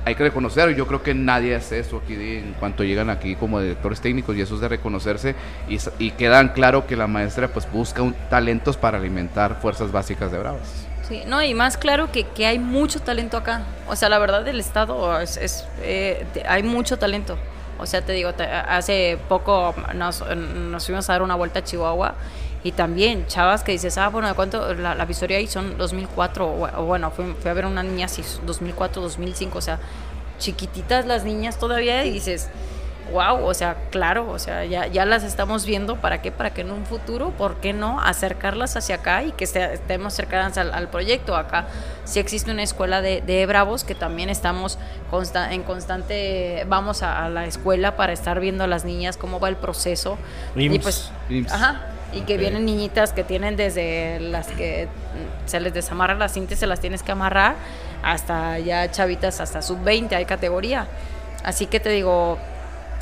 hay que reconocer, yo creo que nadie hace eso aquí en cuanto llegan aquí como directores técnicos y eso es de reconocerse y, y quedan claro que la maestra pues busca un- talentos para alimentar fuerzas básicas de Bravas.
Sí, no, y más claro que, que hay mucho talento acá. O sea, la verdad del Estado es, es, eh, hay mucho talento. O sea, te digo, te- hace poco nos, nos fuimos a dar una vuelta a Chihuahua y también chavas que dices, ah, bueno, ¿de cuánto? La, la visoria ahí son 2004, o, o bueno, fui, fui a ver una niña así, 2004, 2005, o sea, chiquititas las niñas todavía y dices, wow, o sea, claro, o sea, ya, ya las estamos viendo, ¿para qué? Para que en un futuro, ¿por qué no acercarlas hacia acá y que estemos cercanas al, al proyecto? Acá sí existe una escuela de, de Bravos que también estamos consta- en constante, vamos a, a la escuela para estar viendo a las niñas cómo va el proceso. Y
IMSS.
pues,
IMSS.
ajá, y que vienen niñitas que tienen desde las que se les desamarra la cinta y se las tienes que amarrar, hasta ya chavitas, hasta sub-20 hay categoría. Así que te digo,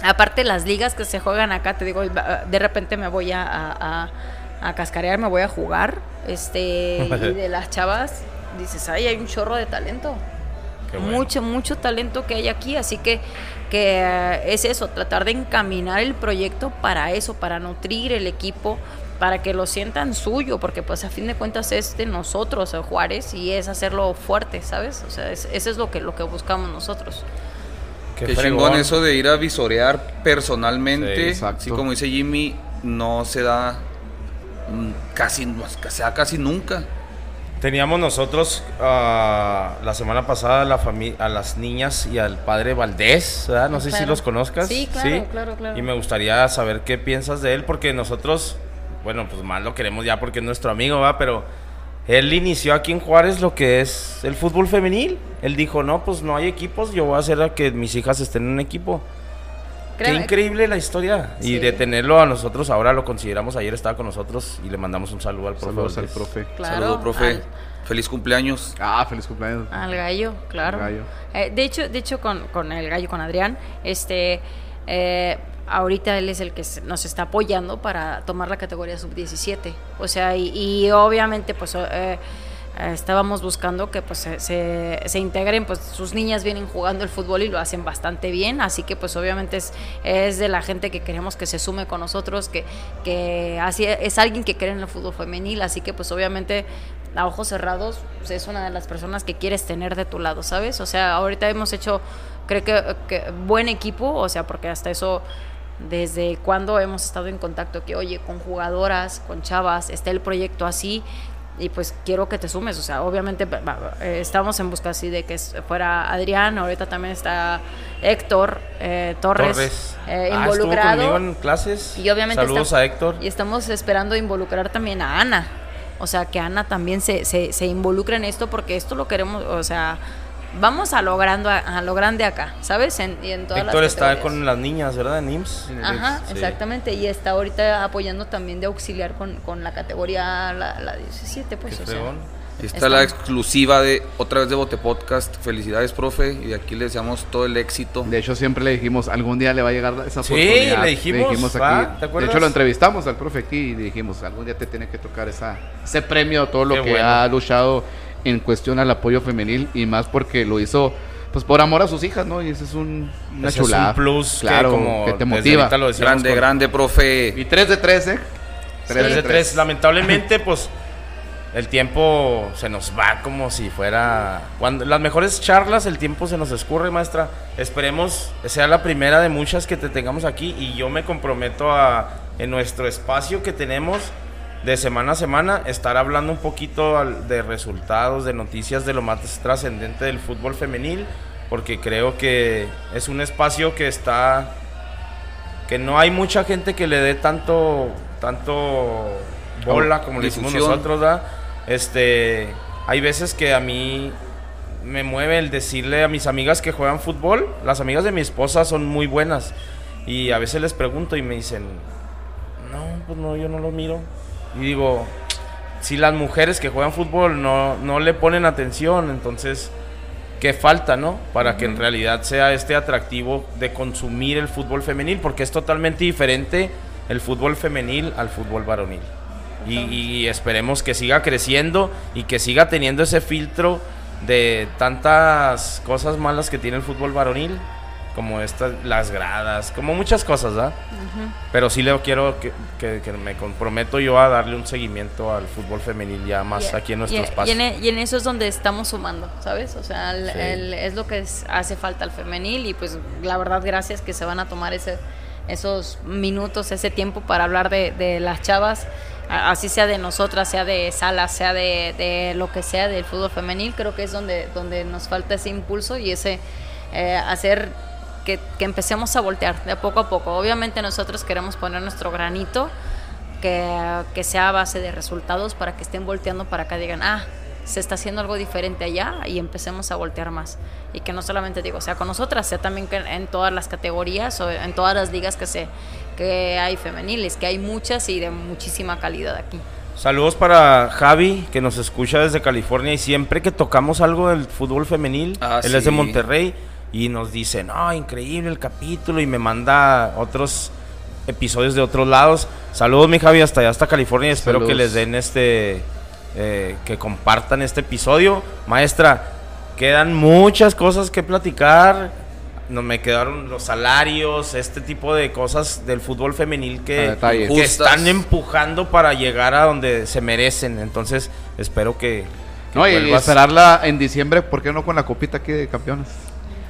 aparte las ligas que se juegan acá, te digo, de repente me voy a, a, a- cascarear, me voy a jugar, este, y [LAUGHS] de las chavas, dices, ay, hay un chorro de talento
bueno.
mucho, mucho talento que hay aquí, así que, que es eso, tratar de encaminar el proyecto para eso, para nutrir el equipo, para que lo sientan suyo, porque pues a fin de cuentas es de nosotros, eh, Juárez, y es hacerlo fuerte, ¿sabes? O sea, es- eso es lo que, lo que buscamos nosotros.
Qué
Qué chingón eso de ir a visorear personalmente.
Sí,
exacto.
Así como dice Jimmy, no se da mm, casi, se da casi nunca.
Teníamos nosotros ah, la semana pasada a, la a las niñas y al padre Valdés, ¿verdad? No sé si
Claro.
los conozcas.
Sí, claro, claro, claro.
Y me gustaría saber qué piensas de él, porque nosotros bueno, pues más lo queremos ya porque es nuestro amigo, va, pero él inició aquí en Juárez lo que es el fútbol femenil. Él dijo, no, pues no hay equipos, yo voy a hacer a que mis hijas estén en un equipo. Qué
Créeme-
increíble la historia. Y de tenerlo a nosotros, ahora lo consideramos, ayer estaba con nosotros y le mandamos un saludo al profe.
Saludos al profe.
Claro.
Saludos, profe.
al-
Feliz cumpleaños.
Ah, feliz cumpleaños.
Al gallo, claro.
Al gallo.
Eh, de hecho, de hecho con, con el gallo, con Adrián, este, eh, ahorita él es el que nos está apoyando para tomar la categoría sub-17. O sea, y, obviamente, pues, eh, eh, estábamos buscando que pues se, se, integren, pues sus niñas vienen jugando el fútbol y lo hacen bastante bien, así que pues obviamente es, es de la gente que queremos que se sume con nosotros, que, que así es alguien que cree en el fútbol femenil, así que pues obviamente a ojos cerrados pues, es una de las personas que quieres tener de tu lado, ¿sabes? O sea, ahorita hemos hecho, creo que, que buen equipo, o sea, porque hasta eso desde cuando hemos estado en contacto que, oye, con jugadoras, con chavas, está el proyecto así y pues quiero que te sumes, o sea, obviamente eh, estamos en busca así de que fuera Adrián, ahorita también está Héctor eh, Torres,
Torres.
eh,
Ah, estuvo
involucrado.
conmigo en clases.
Y obviamente
Saludos
está-
a Héctor.
Y estamos esperando involucrar también a Ana. O sea, que Ana también se, se, se involucre en esto porque esto lo queremos, o sea, vamos a lo, grande, a lo grande acá, ¿sabes? En, y en todas las
Héctor está
categorías.
con las niñas, ¿verdad? En IMSS.
Ajá,
Sí.
exactamente. Y está ahorita apoyando también de auxiliar con, con la categoría, la, la 17, pues,
Qué
o sea.
está
Está-
la exclusiva de otra vez de Bote Podcast. Felicidades, profe. Y de aquí le deseamos todo el éxito.
De hecho, siempre le dijimos, algún día le va a llegar esa
Sí,
oportunidad.
le dijimos, ¿va? ¿Te
de hecho, lo entrevistamos al profe aquí y le dijimos, algún día te tiene que tocar esa, ese premio a todo lo
Qué
que
bueno.
ha luchado en cuestión al apoyo femenil y más porque lo hizo pues por amor a sus hijas, ¿no? Y ese es un, una
Ese es
chulada.
un plus
claro,
que como
que te motiva.
ahorita lo
Grande,
con-
grande, profe.
Y 3 de 3, ¿eh?
3 de 3. Lamentablemente, [LAUGHS] pues el tiempo se nos va como si fuera. Cuando las mejores charlas, el tiempo se nos escurre, maestra. Esperemos sea la primera de muchas que te tengamos aquí. Y yo me comprometo a, en nuestro espacio que tenemos de semana a semana, estar hablando un poquito de resultados, de noticias de lo más trascendente del fútbol femenil. Porque creo que es un espacio que está que no hay mucha gente que le dé tanto tanto bola como le decimos nosotros ¿verdad? este hay veces que a mí me mueve el decirle a mis amigas que juegan fútbol las amigas de mi esposa son muy buenas y a veces les pregunto y me dicen no pues no yo no lo miro y digo si las mujeres que juegan fútbol no no le ponen atención entonces qué falta, ¿no? Para que en realidad sea este atractivo de consumir el fútbol femenil, porque es totalmente diferente el fútbol femenil al fútbol varonil. Y, y esperemos que siga creciendo y que siga teniendo ese filtro de tantas cosas malas que tiene el fútbol varonil, como estas, las gradas, como muchas cosas, ¿verdad? Pero sí le quiero que, que- que me comprometo yo a darle un seguimiento al fútbol femenil ya más aquí en nuestro
y,
espacio.
Y en, e- y en eso es donde estamos sumando, ¿sabes? O sea, el-
Sí.
el- es lo que es- hace falta al femenil y pues la verdad gracias que se van a tomar ese, esos minutos, ese tiempo para hablar de, de las chavas, así sea de nosotras, sea de salas, sea de, de lo que sea del fútbol femenil, creo que es donde, donde nos falta ese impulso y ese eh, hacer que, que empecemos a voltear de poco a poco. Obviamente nosotros queremos poner nuestro granito, que, que sea a base de resultados para que estén volteando para acá digan, ah, se está haciendo algo diferente allá y empecemos a voltear más. Y que no solamente digo, sea con nosotras, sea también que en todas las categorías o en todas las ligas que, se, que hay femeniles, que hay muchas y de muchísima calidad aquí.
Saludos para Javi, que nos escucha desde California y siempre que tocamos algo del fútbol femenil,
Ah,
él es de. Monterrey y nos dice, no, increíble el capítulo y me manda otros episodios de otros lados. Saludos mi Javi hasta allá, hasta California y espero que les den este, eh, que compartan este episodio. Maestra, quedan muchas cosas que platicar. No me quedaron los salarios, este tipo de cosas del fútbol femenil que,
detalle.
que están empujando para llegar a donde se merecen. Entonces, espero que, que
No, y esperarla en diciembre, ¿por qué no con la copita aquí de campeones?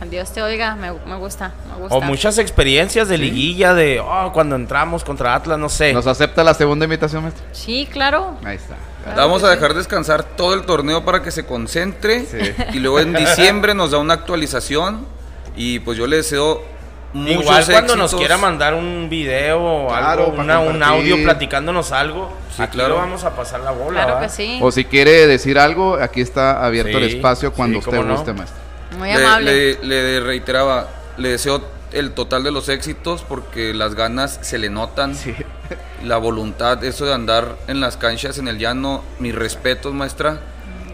Dios te oiga, me, me gusta, me gusta.
O muchas experiencias de liguilla, de oh, cuando entramos contra Atlas, no sé.
¿Nos acepta la segunda invitación, maestro?
Sí, claro.
Ahí está.
Claro
Vamos a
sí.
dejar descansar todo el torneo para que se concentre.
Sí.
Y luego en diciembre nos da una actualización. Y pues yo le deseo muchos
Igual cuando nos quiera mandar un video o
Claro,
algo, una- un audio platicándonos algo,
Sí,
aquí
claro.
vamos a pasar la bola.
Claro que sí.
O si quiere decir algo, aquí está abierto el espacio cuando
sí,
usted
cómo no.
guste, maestro.
Muy
Le-
amable.
Le, le reiteraba, le deseo el total de los éxitos porque las ganas se le notan.
Sí. [LAUGHS]
La voluntad, eso de andar en las canchas, en el llano, mis respetos, maestra.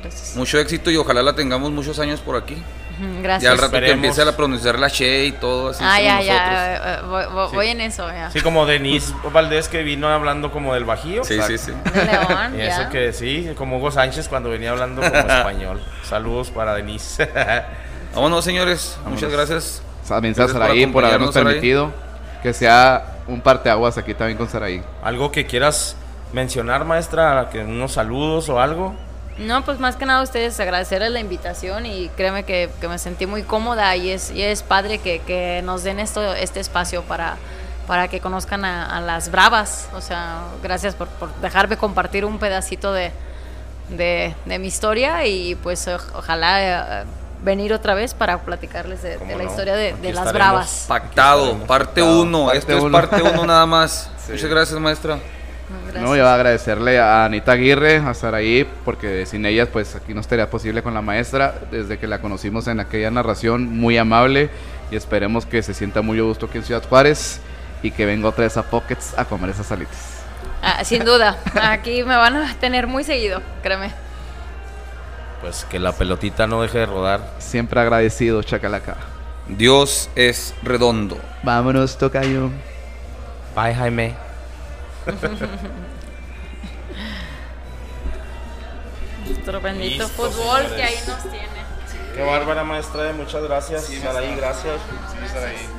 Gracias.
Mucho éxito y ojalá la tengamos muchos años por aquí.
Ujú,
Ya
Gracias.
al rato que empiece a pronunciar la Che y todo así.
ah,
como
ya,
nosotros.
ya. eh, voy, voy-
Sí.
voy en eso, ya.
Sí, como Denise Valdés que vino hablando como del Bajío.
Sí, sí, sí.
De León,
Y
ya.
eso que sí, como Hugo Sánchez cuando venía hablando como [LAUGHS] español. Saludos para Denise. [LAUGHS]
Vámonos, señores. Muchas gracias.
También a
Gracias por
Saraí por habernos
Saraí.
permitido que sea un parteaguas aquí también con Saraí.
¿Algo que quieras mencionar, maestra? Que unos saludos o algo.
No, pues más que nada a ustedes agradecerles la invitación y créeme que, que me sentí muy cómoda y es, y es padre que, que nos den esto, este espacio para, para que conozcan a, a las bravas. O sea, gracias por, por dejarme compartir un pedacito de, de, de mi historia y pues ojalá eh, venir otra vez para platicarles de, de la
no,
historia de, de las bravas.
Pactado, parte
pactado.
1.
Parte
Esto es
uno.
parte 1 nada más. [LAUGHS]
Sí.
Muchas gracias, maestra.
Gracias.
No, yo voy a agradecerle a Anita Aguirre, a Saraí, porque sin ellas pues aquí no estaría posible con la maestra. Desde que la conocimos en aquella narración, muy amable y esperemos que se sienta muy a gusto aquí en Ciudad Juárez y que venga otra vez a Pockets a comer esas salitas.
Ah, sin duda, aquí me van a tener muy seguido, créeme.
Pues que la pelotita no deje de rodar.
Siempre agradecido, Chacalaca.
Dios es redondo.
Vámonos, Tocayo.
Bye, Jaime.
Nuestro bendito
Listo,
fútbol
señores.
que ahí nos tiene.
Qué bárbara, maestra. Muchas gracias. Saraí, gracias.
Sí, Saraí.